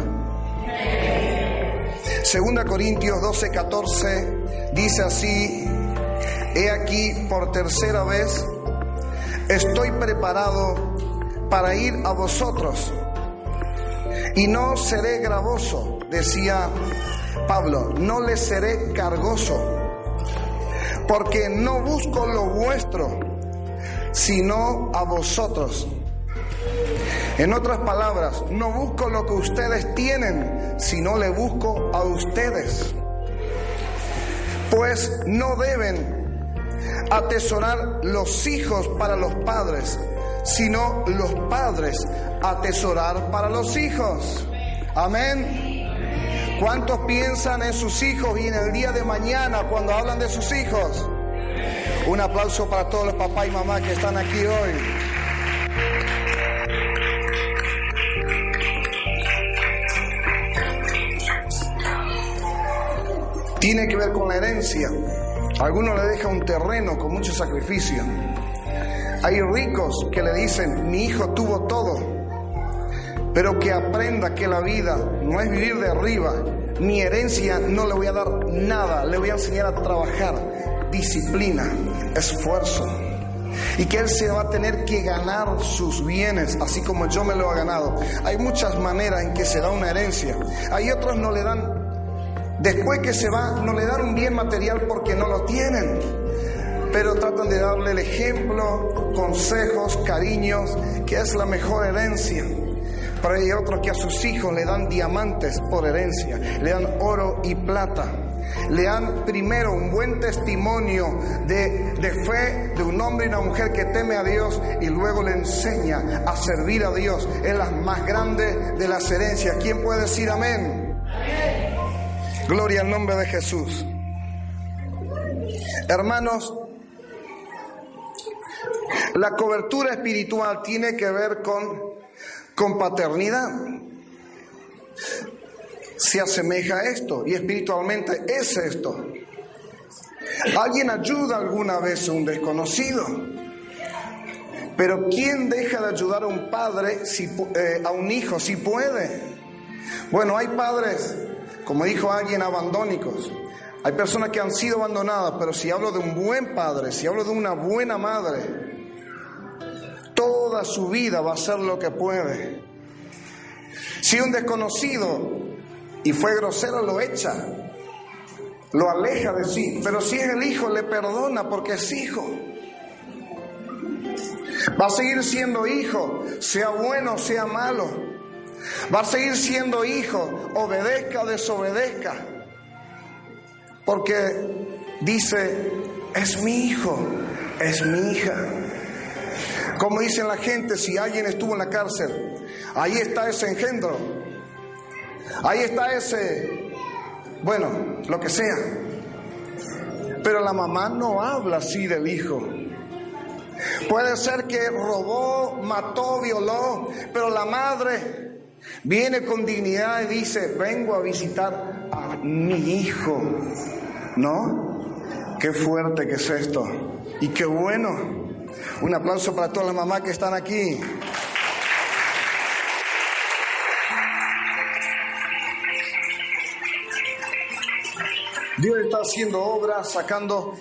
Segunda Corintios 12, 14 dice así, he aquí por tercera vez, estoy preparado para ir a vosotros y no seré gravoso, decía Pablo, no le seré cargoso, porque no busco lo vuestro, sino a vosotros. En otras palabras, no busco lo que ustedes tienen, sino le busco a ustedes. Pues no deben atesorar los hijos para los padres, sino los padres atesorar para los hijos. Amén. ¿Cuántos piensan en sus hijos y en el día de mañana cuando hablan de sus hijos? Un aplauso para todos los papás y mamás que están aquí hoy. Tiene que ver con la herencia. alguno le deja un terreno con mucho sacrificio. Hay ricos que le dicen, mi hijo tuvo todo. Pero que aprenda que la vida no es vivir de arriba. Mi herencia no le voy a dar nada, le voy a enseñar a trabajar, disciplina, esfuerzo. Y que él se va a tener que ganar sus bienes, así como yo me lo he ganado. Hay muchas maneras en que se da una herencia. Hay otros no le dan, después que se va, no le dan un bien material porque no lo tienen pero tratan de darle el ejemplo, consejos, cariños, que es la mejor herencia. Pero hay otros que a sus hijos le dan diamantes por herencia, le dan oro y plata. Le dan primero un buen testimonio de, de, fe de un hombre y una mujer que teme a Dios y luego le enseña a servir a Dios. Es la más grande de las herencias. ¿Quién puede decir amén? amén. Gloria al nombre de Jesús. Hermanos, la cobertura espiritual tiene que ver con, con paternidad. Se asemeja a esto y espiritualmente es esto. Alguien ayuda alguna vez a un desconocido. Pero ¿quién deja de ayudar a un padre, si, eh, a un hijo, si puede? Bueno, hay padres, como dijo alguien, abandónicos. Hay personas que han sido abandonadas, pero si hablo de un buen padre, si hablo de una buena madre, toda su vida va a hacer lo que puede. Si un desconocido y fue grosero lo echa, lo aleja de sí, pero si es el hijo le perdona porque es hijo. Va a seguir siendo hijo, sea bueno, sea malo. Va a seguir siendo hijo, obedezca o desobedezca. Porque dice, es mi hijo, es mi hija. Como dicen la gente, si alguien estuvo en la cárcel, ahí está ese engendro, ahí está ese, bueno, lo que sea. Pero la mamá no habla así del hijo. Puede ser que robó, mató, violó, pero la madre viene con dignidad y dice, vengo a visitar a mi hijo. ¿No? Qué fuerte que es esto. Y qué bueno. Un aplauso para todas las mamás que están aquí. Dios está haciendo obras, sacando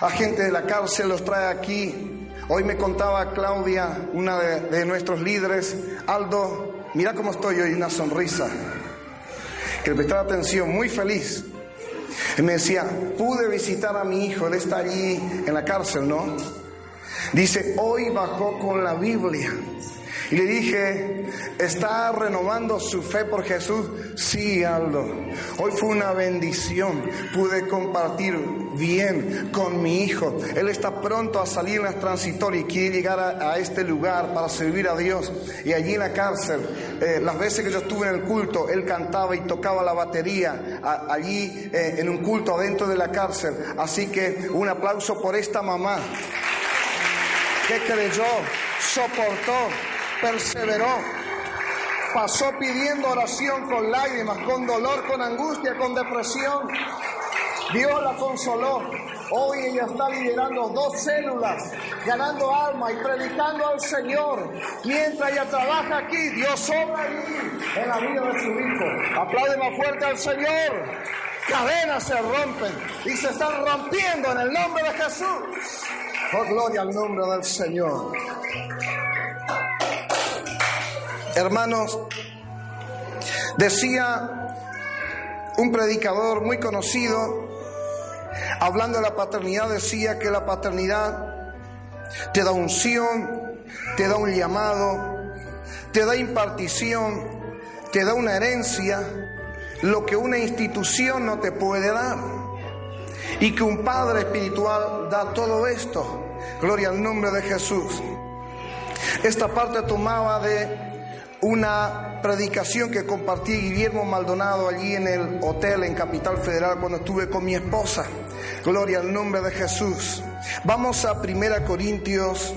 a gente de la cárcel, los trae aquí. Hoy me contaba Claudia, una de, nuestros líderes, Aldo, mira cómo estoy hoy, una sonrisa. Que le prestaba atención, muy feliz. Y me decía, pude visitar a mi hijo, él está allí en la cárcel, ¿no? Dice, hoy bajó con la Biblia. Y le dije, ¿está renovando su fe por Jesús? Sí, Aldo. Hoy fue una bendición. Pude compartir bien con mi hijo. Él está pronto a salir en las transitorias y quiere llegar a, este lugar para servir a Dios. Y allí en la cárcel, eh, las veces que yo estuve en el culto, él cantaba y tocaba la batería allí eh, en un culto adentro de la cárcel. Así que un aplauso por esta mamá que creyó, soportó, perseveró, pasó pidiendo oración con lágrimas, con dolor, con angustia, con depresión. Dios la consoló. Hoy ella está liderando dos células, ganando alma y predicando al Señor. Mientras ella trabaja aquí, Dios obra allí en la vida de su hijo. Aplaude más fuerte al Señor. Cadenas se rompen y se están rompiendo en el nombre de Jesús. Oh, gloria al nombre del Señor. Hermanos, decía un predicador muy conocido, hablando de la paternidad, decía que la paternidad te da unción, te da un llamado, te da impartición, te da una herencia, lo que una institución no te puede dar y que un Padre espiritual da todo esto. Gloria al nombre de Jesús. Esta parte tomaba de una predicación que compartí Guillermo Maldonado allí en el hotel en Capital Federal cuando estuve con mi esposa. Gloria al nombre de Jesús. Vamos a 1 Corintios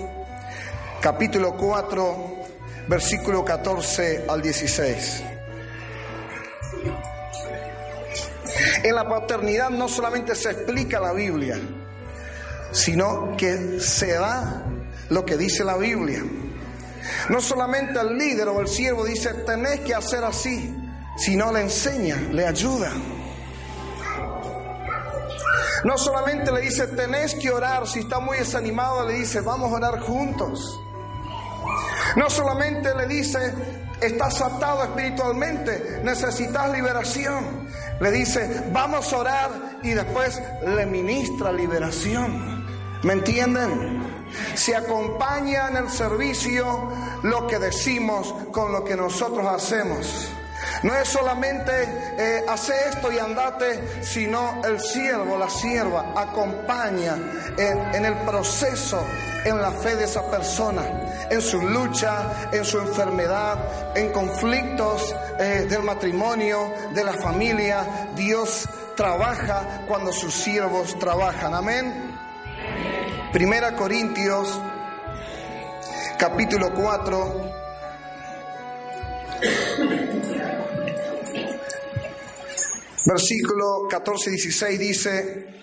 capítulo 4, versículo 14 al 16. En la paternidad no solamente se explica la Biblia, sino que se da lo que dice la Biblia. No solamente el líder o el siervo dice, tenés que hacer así, sino le enseña, le ayuda. No solamente le dice, tenés que orar, si está muy desanimado, le dice, vamos a orar juntos. No solamente le dice, estás atado espiritualmente, necesitas liberación. Le dice, vamos a orar y después le ministra liberación. ¿Me entienden? Se acompaña en el servicio lo que decimos con lo que nosotros hacemos. No es solamente eh, hace esto y andate, sino el siervo, la sierva, acompaña en, el proceso, en la fe de esa persona, en su lucha, en su enfermedad, en conflictos eh, del matrimonio, de la familia. Dios trabaja cuando sus siervos trabajan. Amén. Primera Corintios, capítulo 4. Versículo 14 y 16 dice,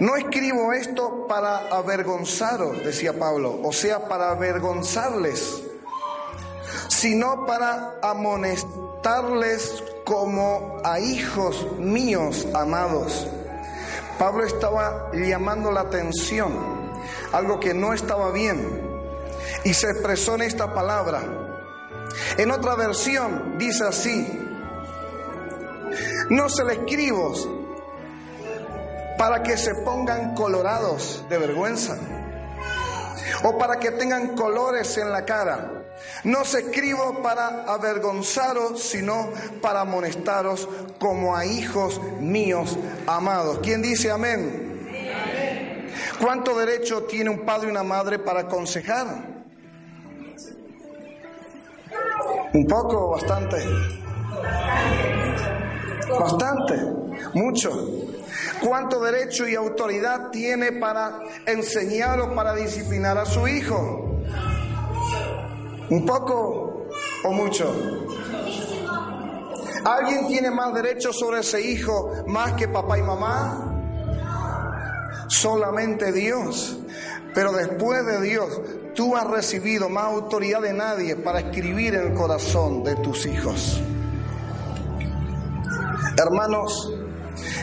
no escribo esto para avergonzaros, decía Pablo, o sea, para avergonzarles, sino para amonestarles como a hijos míos amados. Pablo estaba llamando la atención, algo que no estaba bien, y se expresó en esta palabra. En otra versión dice así, no se le escribo para que se pongan colorados de vergüenza o para que tengan colores en la cara. No se escribo para avergonzaros, sino para amonestaros como a hijos míos amados. ¿Quién dice amén? ¿Cuánto derecho tiene un padre y una madre para aconsejar? Un poco o bastante. Bastante, mucho. ¿Cuánto derecho y autoridad tiene para enseñar o para disciplinar a su hijo? ¿Un poco o mucho? ¿Alguien tiene más derecho sobre ese hijo más que papá y mamá? Solamente Dios. Pero después de Dios, tú has recibido más autoridad de nadie para escribir en el corazón de tus hijos. Hermanos,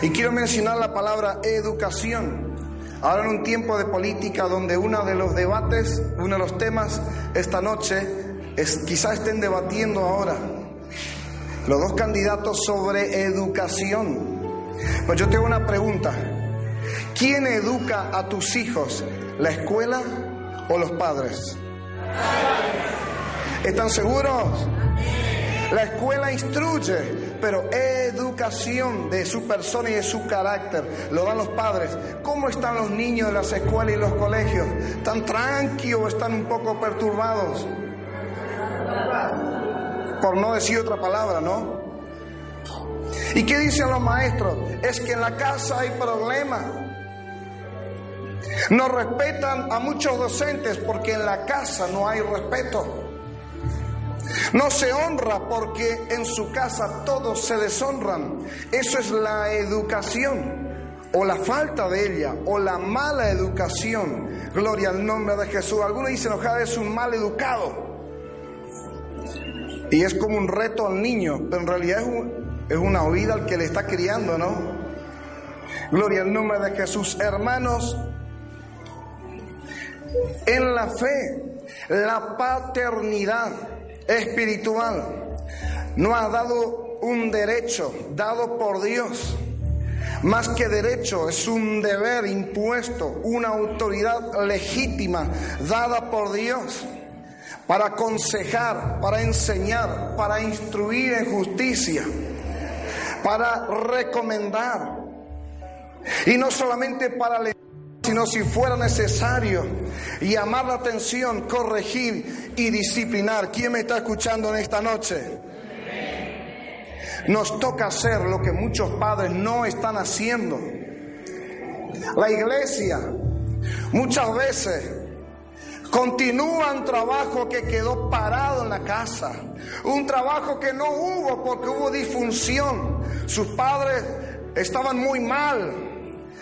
y quiero mencionar la palabra educación. Ahora en un tiempo de política donde uno de los debates, uno de los temas esta noche, es, quizás estén debatiendo ahora los dos candidatos sobre educación. Pues yo tengo una pregunta. ¿Quién educa a tus hijos? ¿La escuela o los padres? ¿Están seguros? La escuela instruye, pero educación de su persona y de su carácter lo dan los padres. ¿Cómo están los niños en las escuelas y los colegios? ¿Están tranquilos o están un poco perturbados? Por no decir otra palabra, ¿no? ¿Y qué dicen los maestros? Es que en la casa hay problemas. No respetan a muchos docentes porque en la casa no hay respeto. No se honra porque en su casa todos se deshonran. Eso es la educación o la falta de ella o la mala educación. Gloria al nombre de Jesús. Algunos dicen, ojalá es un mal educado. Y es como un reto al niño, pero en realidad es, es una oída al que le está criando, ¿no? Gloria al nombre de Jesús. Hermanos, en la fe, la paternidad espiritual no ha dado un derecho dado por Dios. Más que derecho, es un deber impuesto, una autoridad legítima dada por Dios para aconsejar, para enseñar, para instruir en justicia, para recomendar. Y no solamente para sino si fuera necesario llamar la atención, corregir y disciplinar. ¿Quién me está escuchando en esta noche? Nos toca hacer lo que muchos padres no están haciendo. La iglesia muchas veces continúa un trabajo que quedó parado en la casa, un trabajo que no hubo porque hubo disfunción. Sus padres estaban muy mal,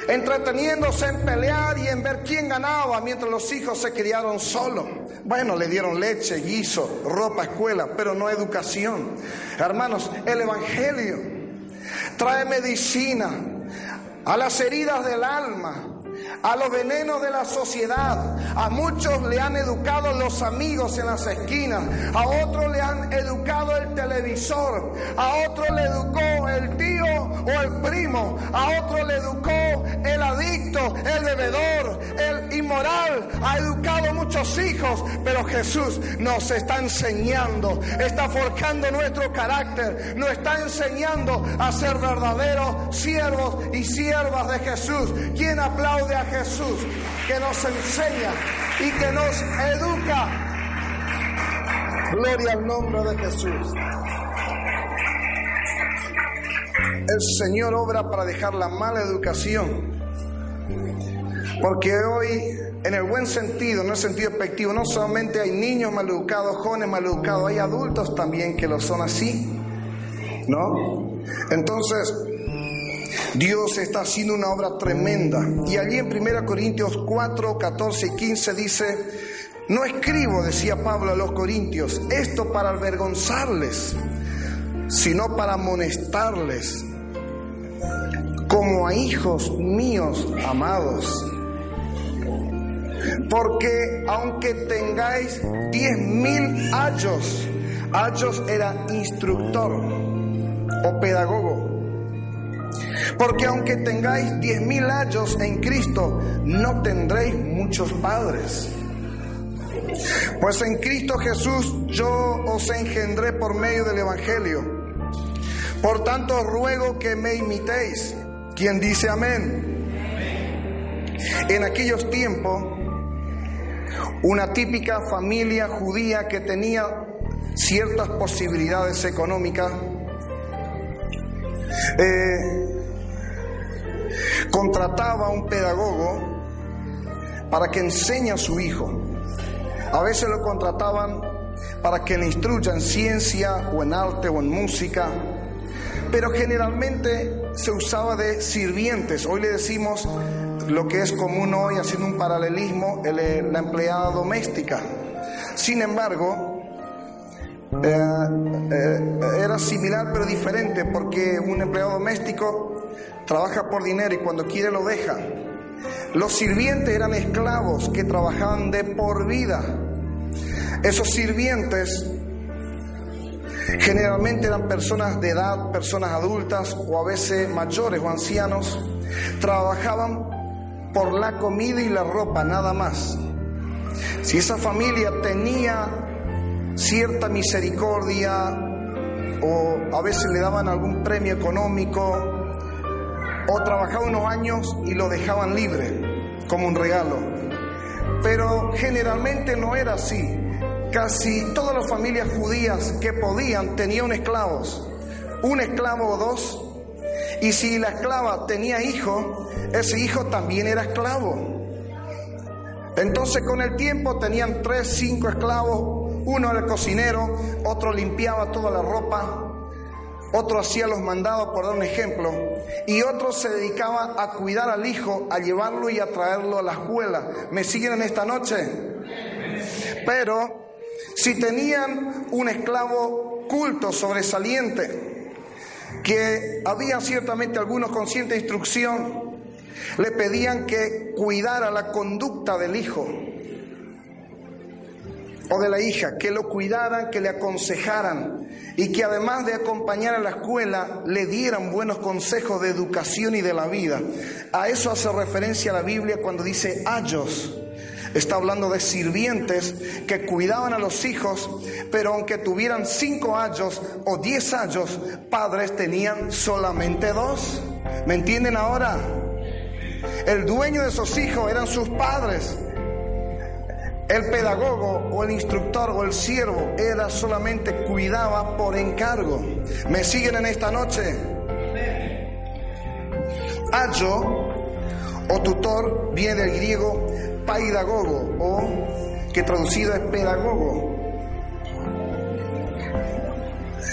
entreteniéndose en pelear y en ver quién ganaba mientras los hijos se criaron solos. Bueno, le dieron leche, guiso, ropa, escuela, pero no educación. Hermanos, el Evangelio trae medicina a las heridas del alma, a los venenos de la sociedad. A muchos le han educado los amigos en las esquinas, a otros le han educado el televisor, a otros le educó el tío o el primo, a otro le educó el adicto, el bebedor, el inmoral, ha educado muchos hijos, pero Jesús nos está enseñando, está forjando nuestro carácter, nos está enseñando a ser verdaderos siervos y siervas de Jesús. ¿Quién aplaude a Jesús que nos enseña y que nos educa. Gloria al nombre de Jesús. El Señor obra para dejar la mala educación. Porque hoy, en el buen sentido, no en el sentido efectivo, no solamente hay niños maleducados, jóvenes maleducados, hay adultos también que lo son así. ¿No? Entonces, Dios está haciendo una obra tremenda. Y allí en 1 Corintios 4, 14 y 15 dice, no escribo, decía Pablo a los Corintios, esto para avergonzarles, sino para amonestarles como a hijos míos amados. Porque aunque tengáis diez mil años, años era instructor o pedagogo. Porque aunque tengáis diez mil años en Cristo, no tendréis muchos padres. Pues en Cristo Jesús yo os engendré por medio del Evangelio. Por tanto ruego que me imitéis. Quien dice amén. En aquellos tiempos, una típica familia judía que tenía ciertas posibilidades económicas, eh, contrataba a un pedagogo para que enseñe a su hijo. A veces lo contrataban para que le instruya en ciencia o en arte o en música, pero generalmente se usaba de sirvientes. Hoy le decimos lo que es común hoy, haciendo un paralelismo, la empleada doméstica. Sin embargo, eh, eh, era similar pero diferente porque un empleado doméstico trabaja por dinero y cuando quiere lo deja. Los sirvientes eran esclavos que trabajaban de por vida. Esos sirvientes generalmente eran personas de edad, personas adultas o a veces mayores o ancianos. Trabajaban por la comida y la ropa, nada más. Si esa familia tenía cierta misericordia o a veces le daban algún premio económico o trabajaba unos años y lo dejaban libre como un regalo. Pero generalmente no era así. Casi todas las familias judías que podían tenían esclavos, un esclavo o dos. Y si la esclava tenía hijo, ese hijo también era esclavo. Entonces con el tiempo tenían tres, cinco esclavos, uno era el cocinero, otro limpiaba toda la ropa, otro hacía los mandados, por dar un ejemplo, y otro se dedicaba a cuidar al hijo, a llevarlo y a traerlo a la escuela. ¿Me siguen en esta noche? Pero si tenían un esclavo culto, sobresaliente, que había ciertamente algunos con cierta instrucción, le pedían que cuidara la conducta del hijo o de la hija, que lo cuidaran, que le aconsejaran y que además de acompañar a la escuela le dieran buenos consejos de educación y de la vida. A eso hace referencia la Biblia cuando dice ayos. Está hablando de sirvientes que cuidaban a los hijos, pero aunque tuvieran cinco años o diez años, padres tenían solamente dos. ¿Me entienden ahora? El dueño de esos hijos eran sus padres. El pedagogo o el instructor o el siervo era solamente cuidaba por encargo. ¿Me siguen en esta noche? Ayo o tutor viene del griego paidagogo o que traducido es pedagogo.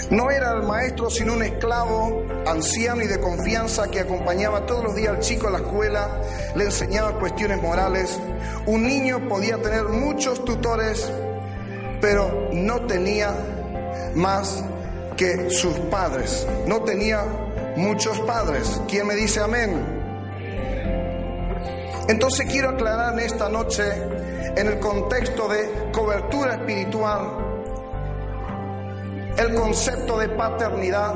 No era el maestro, sino un esclavo, anciano y de confianza que acompañaba todos los días al chico a la escuela, le enseñaba cuestiones morales. Un niño podía tener muchos tutores, pero no tenía más que sus padres. No tenía muchos padres. ¿Quién me dice amén? Entonces quiero aclarar en esta noche, en el contexto de cobertura espiritual, el concepto de paternidad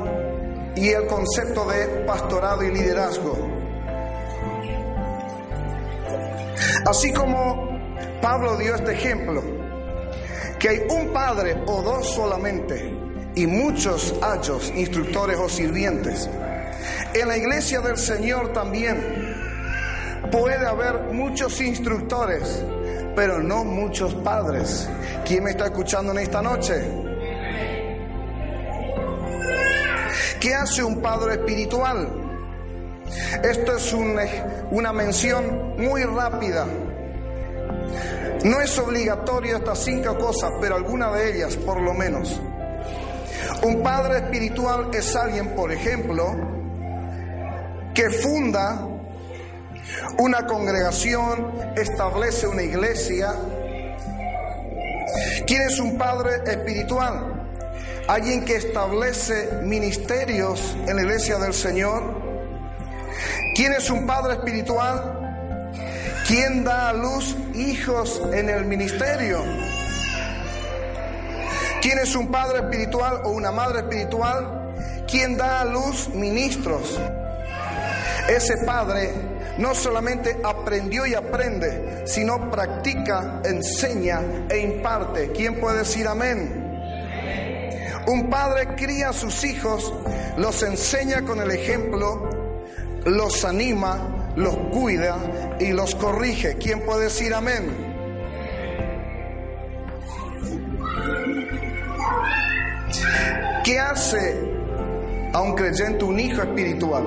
y el concepto de pastorado y liderazgo. Así como Pablo dio este ejemplo, que hay un padre o dos solamente y muchos ayos, instructores o sirvientes. En la iglesia del Señor también puede haber muchos instructores, pero no muchos padres. ¿Quién me está escuchando en esta noche? ¿Qué hace un padre espiritual? Esto es una mención muy rápida. No es obligatorio estas cinco cosas, pero alguna de ellas por lo menos. Un padre espiritual es alguien, por ejemplo, que funda una congregación, establece una iglesia. ¿Quién es un padre espiritual? Alguien que establece ministerios en la iglesia del Señor. ¿Quién es un padre espiritual? ¿Quién da a luz hijos en el ministerio? ¿Quién es un padre espiritual o una madre espiritual? ¿Quién da a luz ministros? Ese padre no solamente aprendió y aprende, sino practica, enseña e imparte. ¿Quién puede decir amén? Un padre cría a sus hijos, los enseña con el ejemplo, los anima, los cuida y los corrige. ¿Quién puede decir amén? ¿Qué hace a un creyente un hijo espiritual?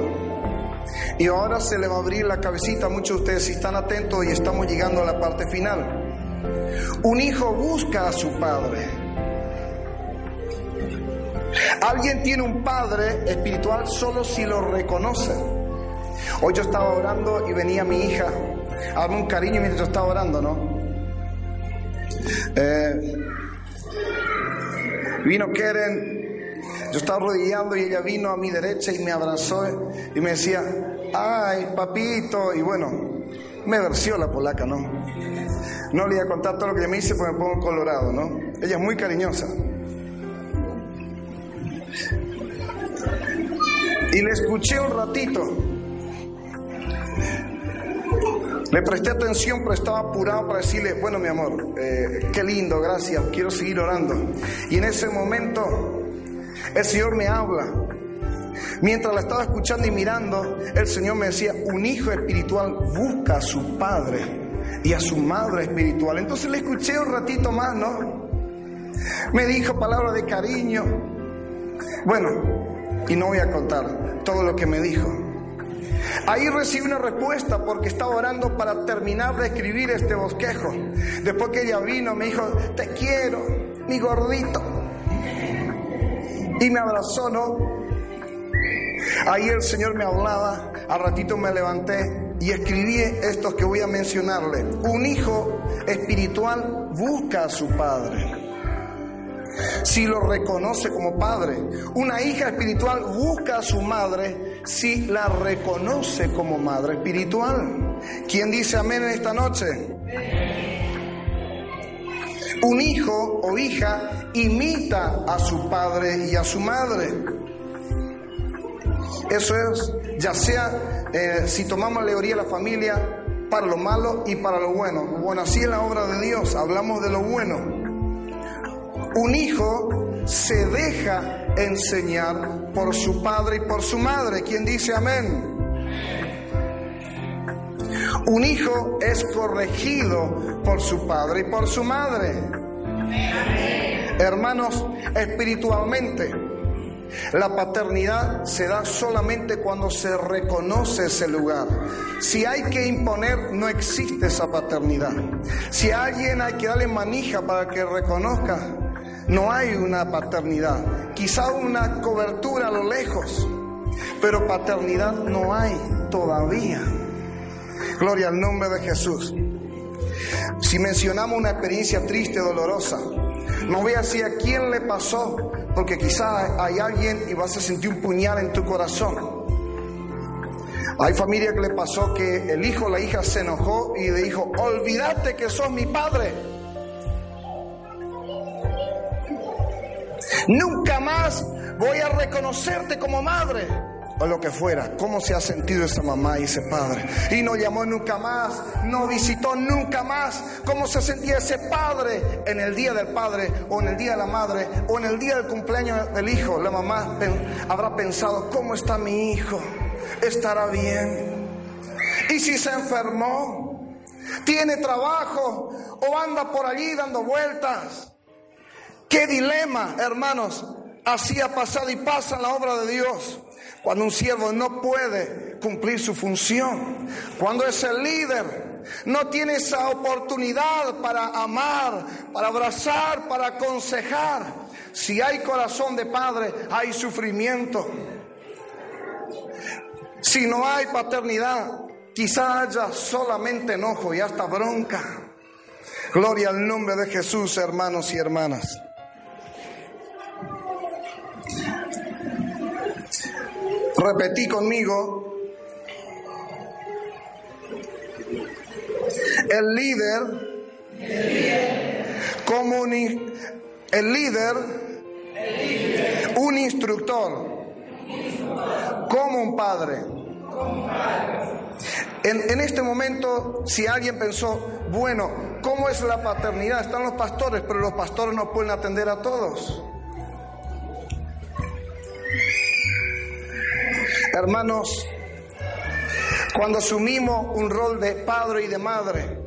Y ahora se le va a abrir la cabecita a muchos de ustedes si están atentos y estamos llegando a la parte final. Un hijo busca a su padre. Alguien tiene un padre espiritual solo si lo reconoce. Hoy yo estaba orando y venía mi hija un cariño mientras yo estaba orando, ¿no? Eh, vino Keren, yo estaba arrodillando y ella vino a mi derecha y me abrazó y me decía, ay, papito, y bueno, me versió la polaca, ¿no? No le voy a contar todo lo que me hice porque me pongo colorado, ¿no? Ella es muy cariñosa. Y le escuché un ratito. Le presté atención, pero estaba apurado para decirle, bueno, mi amor, eh, qué lindo, gracias, quiero seguir orando. Y en ese momento el Señor me habla. Mientras la estaba escuchando y mirando, el Señor me decía, un hijo espiritual busca a su padre y a su madre espiritual. Entonces le escuché un ratito más, ¿no? Me dijo palabras de cariño. Bueno, y no voy a contar todo lo que me dijo. Ahí recibí una respuesta porque estaba orando para terminar de escribir este bosquejo. Después que ella vino, me dijo, te quiero, mi gordito. Y me abrazó, ¿no? Ahí el Señor me hablaba, al ratito me levanté y escribí estos que voy a mencionarle. Un hijo espiritual busca a su padre si lo reconoce como padre. Una hija espiritual busca a su madre si la reconoce como madre espiritual. ¿Quién dice amén en esta noche? Un hijo o hija imita a su padre y a su madre. Eso es, ya sea, eh, si tomamos la teoría de la familia, para lo malo y para lo bueno. Bueno, así es la obra de Dios, hablamos de lo bueno. Un hijo se deja enseñar por su padre y por su madre. ¿Quién dice amén? Un hijo es corregido por su padre y por su madre. Hermanos, espiritualmente, la paternidad se da solamente cuando se reconoce ese lugar. Si hay que imponer, no existe esa paternidad. Si a alguien hay que darle manija para que reconozca, no hay una paternidad. quizá una cobertura a lo lejos, pero paternidad no hay todavía. Gloria al nombre de Jesús. Si mencionamos una experiencia triste, dolorosa, no veas si a quién le pasó, porque quizá hay alguien y vas a sentir un puñal en tu corazón. Hay familia que le pasó que el hijo o la hija se enojó y le dijo, olvídate que sos mi padre. Nunca más voy a reconocerte como madre. O lo que fuera, cómo se ha sentido esa mamá y ese padre. Y no llamó nunca más, no visitó nunca más. ¿Cómo se sentía ese padre en el día del padre, o en el día de la madre, o en el día del cumpleaños del hijo? La mamá habrá pensado, ¿cómo está mi hijo? ¿Estará bien? ¿Y si se enfermó? ¿Tiene trabajo? ¿O anda por allí dando vueltas? ¿Qué dilema, hermanos? Así ha pasado y pasa la obra de Dios. Cuando un siervo no puede cumplir su función, cuando es el líder, no tiene esa oportunidad para amar, para abrazar, para aconsejar. Si hay corazón de padre, hay sufrimiento. Si no hay paternidad, quizá haya solamente enojo y hasta bronca. Gloria al nombre de Jesús, hermanos y hermanas. Repetí conmigo. El líder, como un, el líder, un instructor, como un padre. En, en, este momento, si alguien pensó, bueno, ¿cómo es la paternidad? Están los pastores, pero los pastores no pueden atender a todos. Hermanos, cuando asumimos un rol de padre y de madre,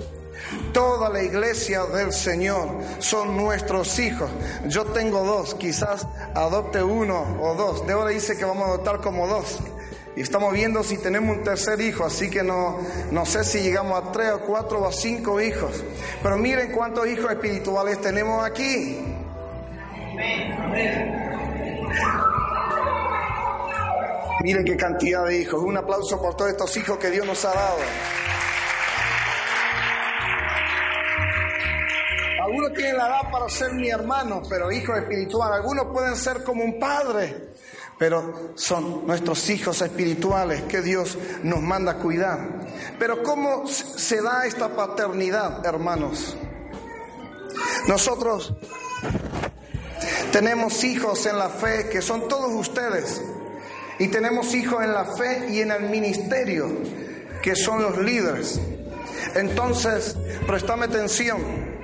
toda la iglesia del Señor son nuestros hijos. Yo tengo dos, quizás adopte uno o dos. De ahora dice que vamos a adoptar como dos. Y estamos viendo si tenemos un tercer hijo, así que no, no sé si llegamos a tres o cuatro o cinco hijos. Pero miren cuántos hijos espirituales tenemos aquí. Miren qué cantidad de hijos. Un aplauso por todos estos hijos que Dios nos ha dado. Algunos tienen la edad para ser mi hermano, pero hijos espirituales. Algunos pueden ser como un padre, pero son nuestros hijos espirituales que Dios nos manda a cuidar. Pero ¿cómo se da esta paternidad, hermanos? Nosotros tenemos hijos en la fe que son todos ustedes. Y tenemos hijos en la fe y en el ministerio, que son los líderes. Entonces, prestame atención.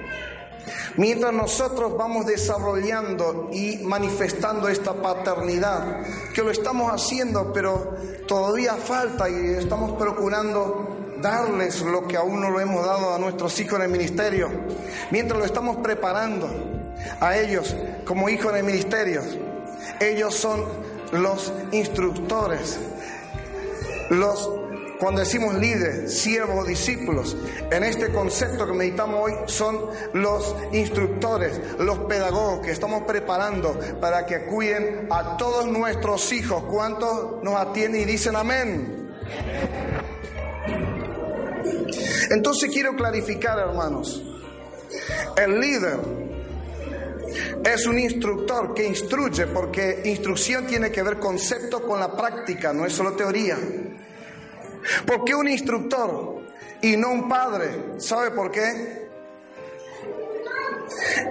Mientras nosotros vamos desarrollando y manifestando esta paternidad, que lo estamos haciendo, pero todavía falta y estamos procurando darles lo que aún no lo hemos dado a nuestros hijos en el ministerio. Mientras lo estamos preparando a ellos como hijos en el ministerio, ellos son los instructores, los cuando decimos líderes, siervos, discípulos, en este concepto que meditamos hoy son los instructores, los pedagogos que estamos preparando para que cuiden a todos nuestros hijos. ¿Cuántos nos atienden y dicen amén? Entonces quiero clarificar, hermanos, el líder es un instructor que instruye porque instrucción tiene que ver concepto con la práctica, no es solo teoría. ¿Por qué un instructor y no un padre? ¿Sabe por qué?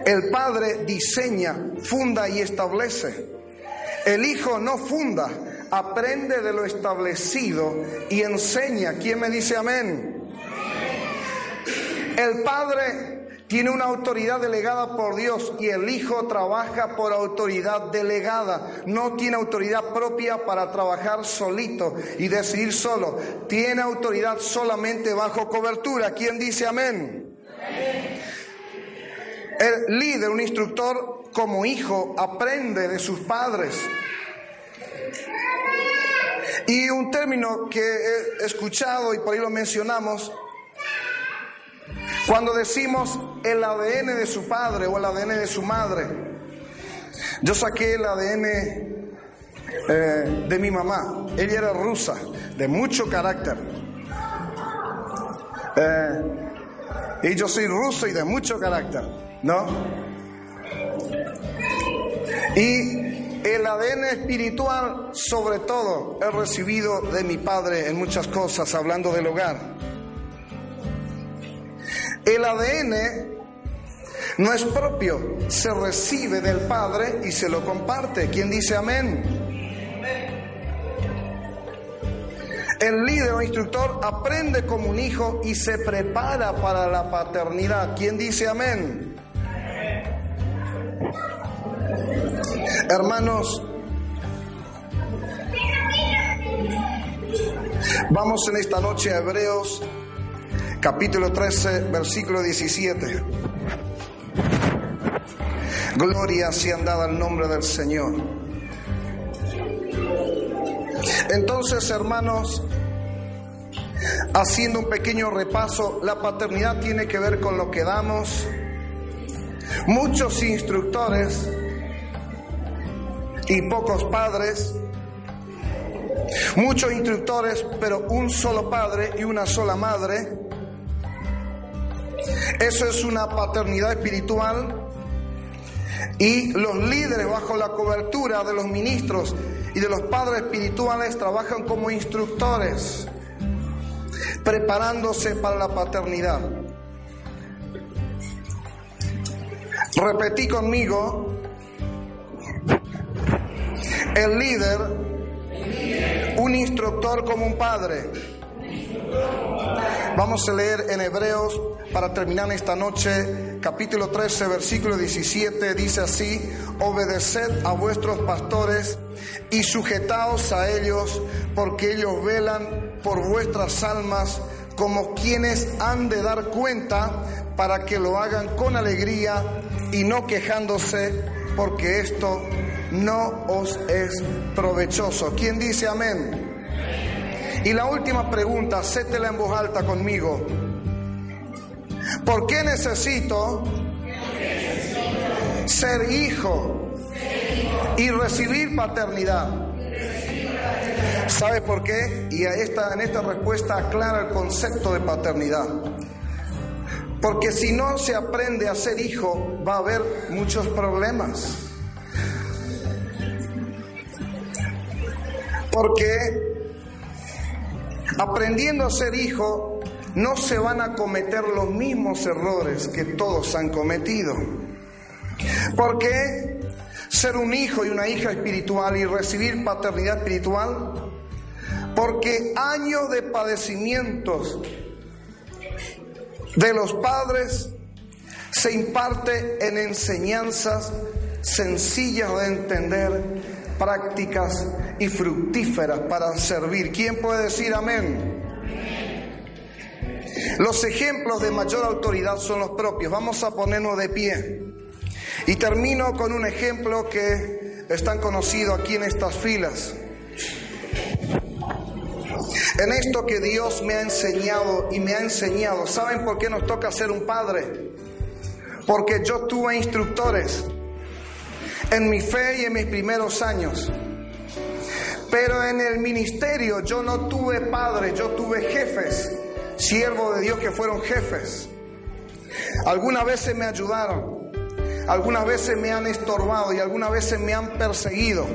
El padre diseña, funda y establece. El hijo no funda, aprende de lo establecido y enseña. ¿Quién me dice amén? El padre tiene una autoridad delegada por Dios y el Hijo trabaja por autoridad delegada. No tiene autoridad propia para trabajar solito y decidir solo. Tiene autoridad solamente bajo cobertura. ¿Quién dice amén? El líder, un instructor como hijo, aprende de sus padres. Y un término que he escuchado y por ahí lo mencionamos, cuando decimos el ADN de su padre o el ADN de su madre, Yo saqué el ADN eh, de mi mamá. Ella era rusa, de mucho carácter. Eh, y yo soy ruso y de mucho carácter, ¿no? Y el ADN espiritual, sobre todo, he recibido de mi padre en muchas cosas, hablando del hogar. El ADN no es propio, se recibe del Padre y se lo comparte. ¿Quién dice amén? El líder o instructor aprende como un hijo y se prepara para la paternidad. ¿Quién dice amén? Hermanos, vamos en esta noche a Hebreos capítulo 13, versículo 17. Gloria sean dada al nombre del Señor. Entonces, hermanos, haciendo un pequeño repaso, la paternidad tiene que ver con lo que damos. Muchos instructores y pocos padres. Muchos instructores, pero un solo padre y una sola madre. Eso es una paternidad espiritual. Y los líderes bajo la cobertura de los ministros y de los padres espirituales trabajan como instructores, preparándose para la paternidad. Repetí conmigo, el líder, un instructor como un padre. Vamos a leer en Hebreos para terminar esta noche, capítulo 13, versículo 17, dice así, obedeced a vuestros pastores y sujetaos a ellos, porque ellos velan por vuestras almas como quienes han de dar cuenta para que lo hagan con alegría y no quejándose, porque esto no os es provechoso. ¿Quién dice amén? Y la última pregunta, sétela en voz alta conmigo. ¿Por qué necesito ser hijo y recibir paternidad? ¿Sabe por qué? Y esta, en esta respuesta aclara el concepto de paternidad. Porque si no se aprende a ser hijo, va a haber muchos problemas. Porque aprendiendo a ser hijo, no se van a cometer los mismos errores que todos han cometido. Porque ser un hijo y una hija espiritual y recibir paternidad espiritual, porque años de padecimientos de los padres se imparte en enseñanzas sencillas de entender, prácticas y fructíferas para servir. ¿Quién puede decir amén? Los ejemplos de mayor autoridad son los propios. Vamos a ponernos de pie. Y termino con un ejemplo que es tan conocido aquí en estas filas. En esto que Dios me ha enseñado y me ha enseñado, ¿saben por qué nos toca ser un padre? Porque yo tuve instructores en mi fe y en mis primeros años. Pero en el ministerio yo no tuve padres, yo tuve jefes, siervos de Dios que fueron jefes. Algunas veces me ayudaron, algunas veces me han estorbado y algunas veces me han perseguido.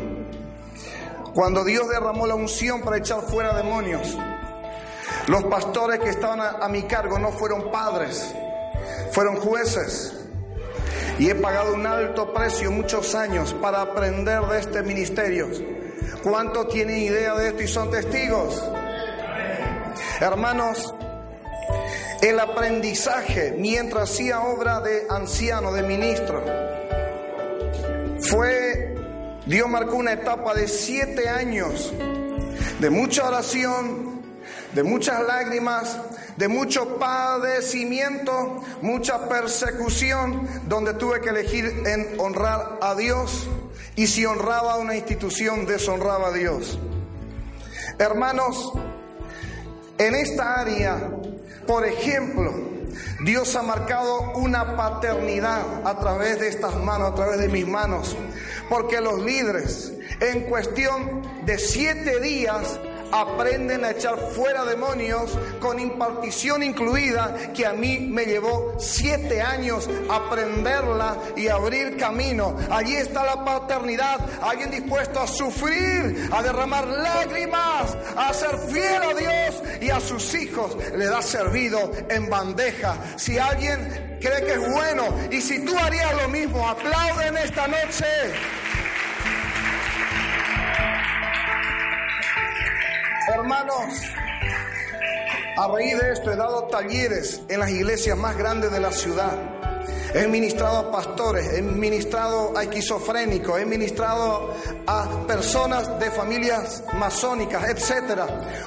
Cuando Dios derramó la unción para echar fuera demonios, los pastores que estaban a, a mi cargo no fueron padres, fueron jueces. Y he pagado un alto precio muchos años para aprender de este ministerio. ¿Cuántos tienen idea de esto y son testigos? Hermanos, el aprendizaje mientras hacía obra de anciano, de ministro, fue, Dios marcó una etapa de siete años de mucha oración, de muchas lágrimas, de mucho padecimiento, mucha persecución, donde tuve que elegir en honrar a Dios y si honraba a una institución, deshonraba a Dios. Hermanos, en esta área, por ejemplo, Dios ha marcado una paternidad a través de estas manos, a través de mis manos, porque los líderes en cuestión de siete días aprenden a echar fuera demonios con impartición incluida que a mí me llevó siete años aprenderla y abrir camino. Allí está la paternidad, alguien dispuesto a sufrir, a derramar lágrimas, a ser fiel a Dios y a sus hijos le da servido en bandeja. Si alguien cree que es bueno y si tú harías lo mismo, aplauden esta noche. Hermanos, a raíz de esto he dado talleres en las iglesias más grandes de la ciudad. He ministrado a pastores, he ministrado a esquizofrénicos, he ministrado a personas de familias masónicas, etc.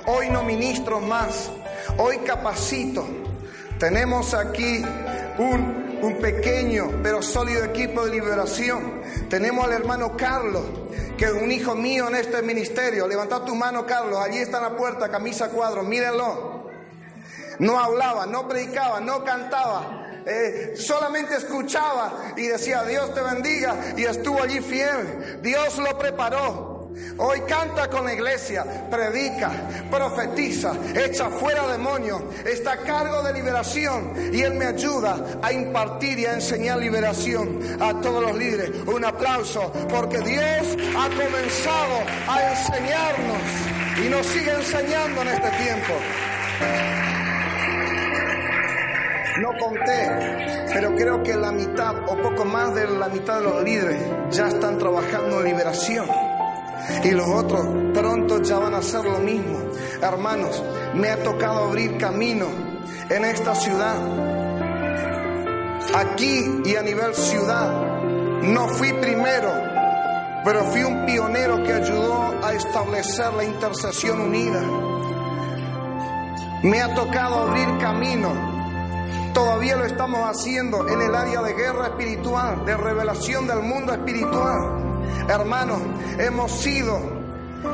Hoy no ministro más, hoy capacito. Tenemos aquí un, un pequeño pero sólido equipo de liberación. Tenemos al hermano Carlos, que es un hijo mío en este ministerio. Levanta tu mano, Carlos. Allí está en la puerta, camisa cuadro. Mírenlo. No hablaba, no predicaba, no cantaba. Eh, solamente escuchaba y decía, Dios te bendiga. Y estuvo allí fiel. Dios lo preparó. Hoy canta con la iglesia, predica, profetiza, echa fuera demonios, está a cargo de liberación y Él me ayuda a impartir y a enseñar liberación a todos los líderes. Un aplauso porque Dios ha comenzado a enseñarnos y nos sigue enseñando en este tiempo. No conté, pero creo que la mitad o poco más de la mitad de los líderes ya están trabajando en liberación. Y los otros pronto ya van a hacer lo mismo. Hermanos, me ha tocado abrir camino en esta ciudad. Aquí y a nivel ciudad. No fui primero, pero fui un pionero que ayudó a establecer la intercesión unida. Me ha tocado abrir camino. Todavía lo estamos haciendo en el área de guerra espiritual, de revelación del mundo espiritual. Hermanos, hemos sido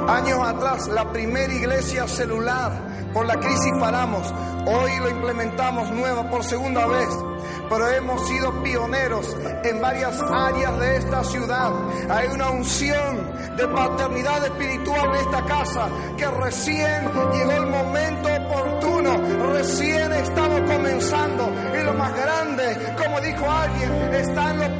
años atrás la primera iglesia celular. Por la crisis paramos. Hoy lo implementamos nueva por segunda vez. Pero hemos sido pioneros en varias áreas de esta ciudad. Hay una unción de paternidad espiritual en esta casa que recién llegó el momento oportuno. Recién estamos comenzando. Y lo más grande, como dijo alguien, está en lo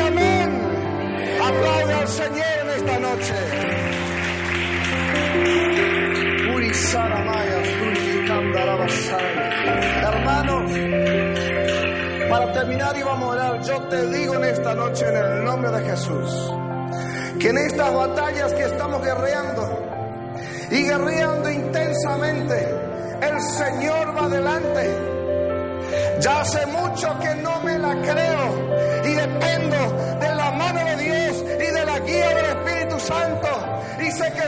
amén? Aplaude al Señor en esta noche. Hermanos, para terminar y vamos a orar, yo te digo en esta noche en el nombre de Jesús, que en estas batallas que estamos guerreando y guerreando intensamente, el Señor va adelante. Ya hace mucho que no me la creo y dependo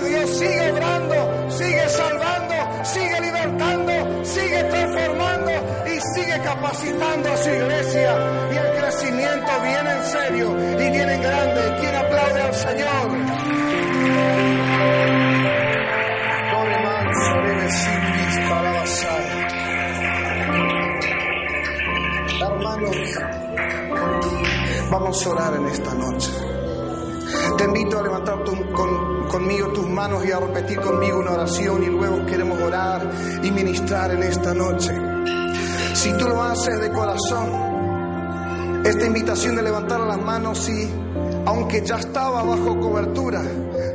Dios sigue obrando, sigue salvando, sigue libertando, sigue transformando y sigue capacitando a su iglesia. Y el crecimiento viene en serio y viene en grande. ¿Quién aplaude al Señor? Hermanos, vamos a orar en esta noche. Te invito a levantar tu- con- conmigo tus manos y a repetir conmigo una oración y luego queremos orar y ministrar en esta noche. Si tú lo haces de corazón, esta invitación de levantar las manos, si aunque ya estaba bajo cobertura,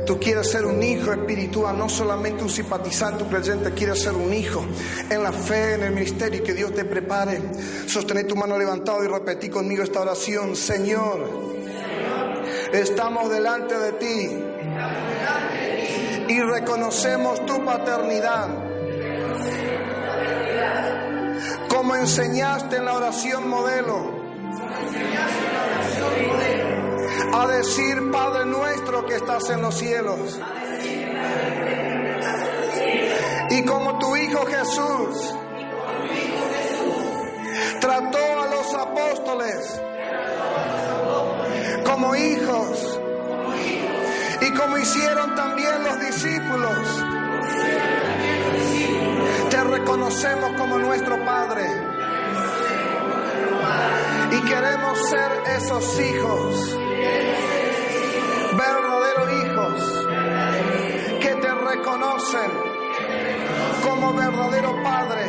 tú quieres ser un hijo espiritual, no solamente un simpatizante, un creyente, quieres ser un hijo en la fe, en el ministerio y que Dios te prepare. Sostener tu mano levantada y repetir conmigo esta oración. Señor, estamos delante de ti y reconocemos tu paternidad. Como enseñaste en la oración modelo, a decir, Padre nuestro que estás en los cielos. Y como tu Hijo Jesús trató a los apóstoles como hijos, Como hicieron también los discípulos, te reconocemos como nuestro Padre. Y queremos ser esos hijos, verdaderos hijos, que te reconocen como verdadero Padre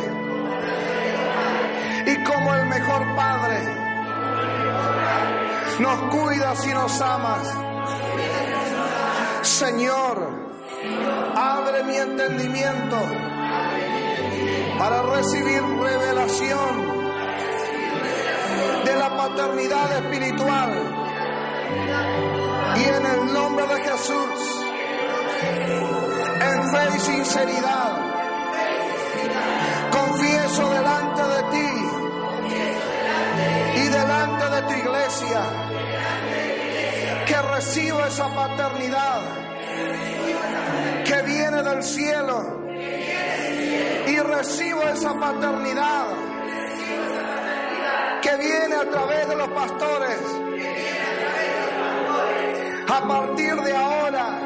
y como el mejor Padre. Nos cuidas y nos amas. Señor, abre mi entendimiento para recibir revelación de la paternidad espiritual. Y en el nombre de Jesús, en fe y sinceridad, confieso delante de ti y delante de tu iglesia que recibo esa paternidad que viene del cielo y recibo esa paternidad que viene a través de los pastores. A partir de ahora,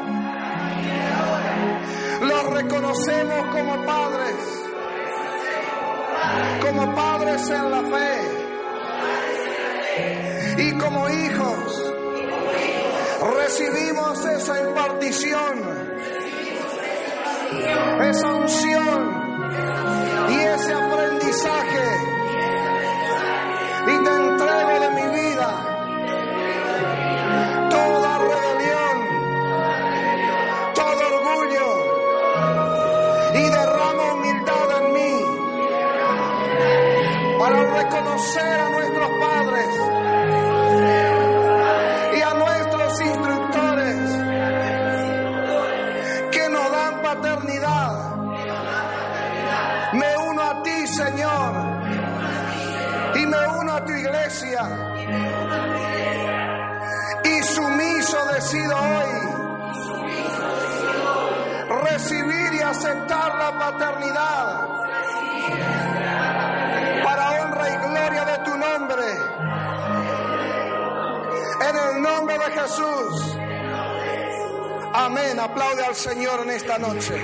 los reconocemos como padres, como padres en la fe y como hijos. Recibimos esa impartición, esa unción y ese aprendizaje. Y te entrego de mi vida toda rebelión, todo orgullo y derramo humildad en mí para reconocer Y sumiso decido hoy recibir y aceptar la paternidad para honra y gloria de tu nombre. En el nombre de Jesús. Amén. Aplaude al Señor en esta noche.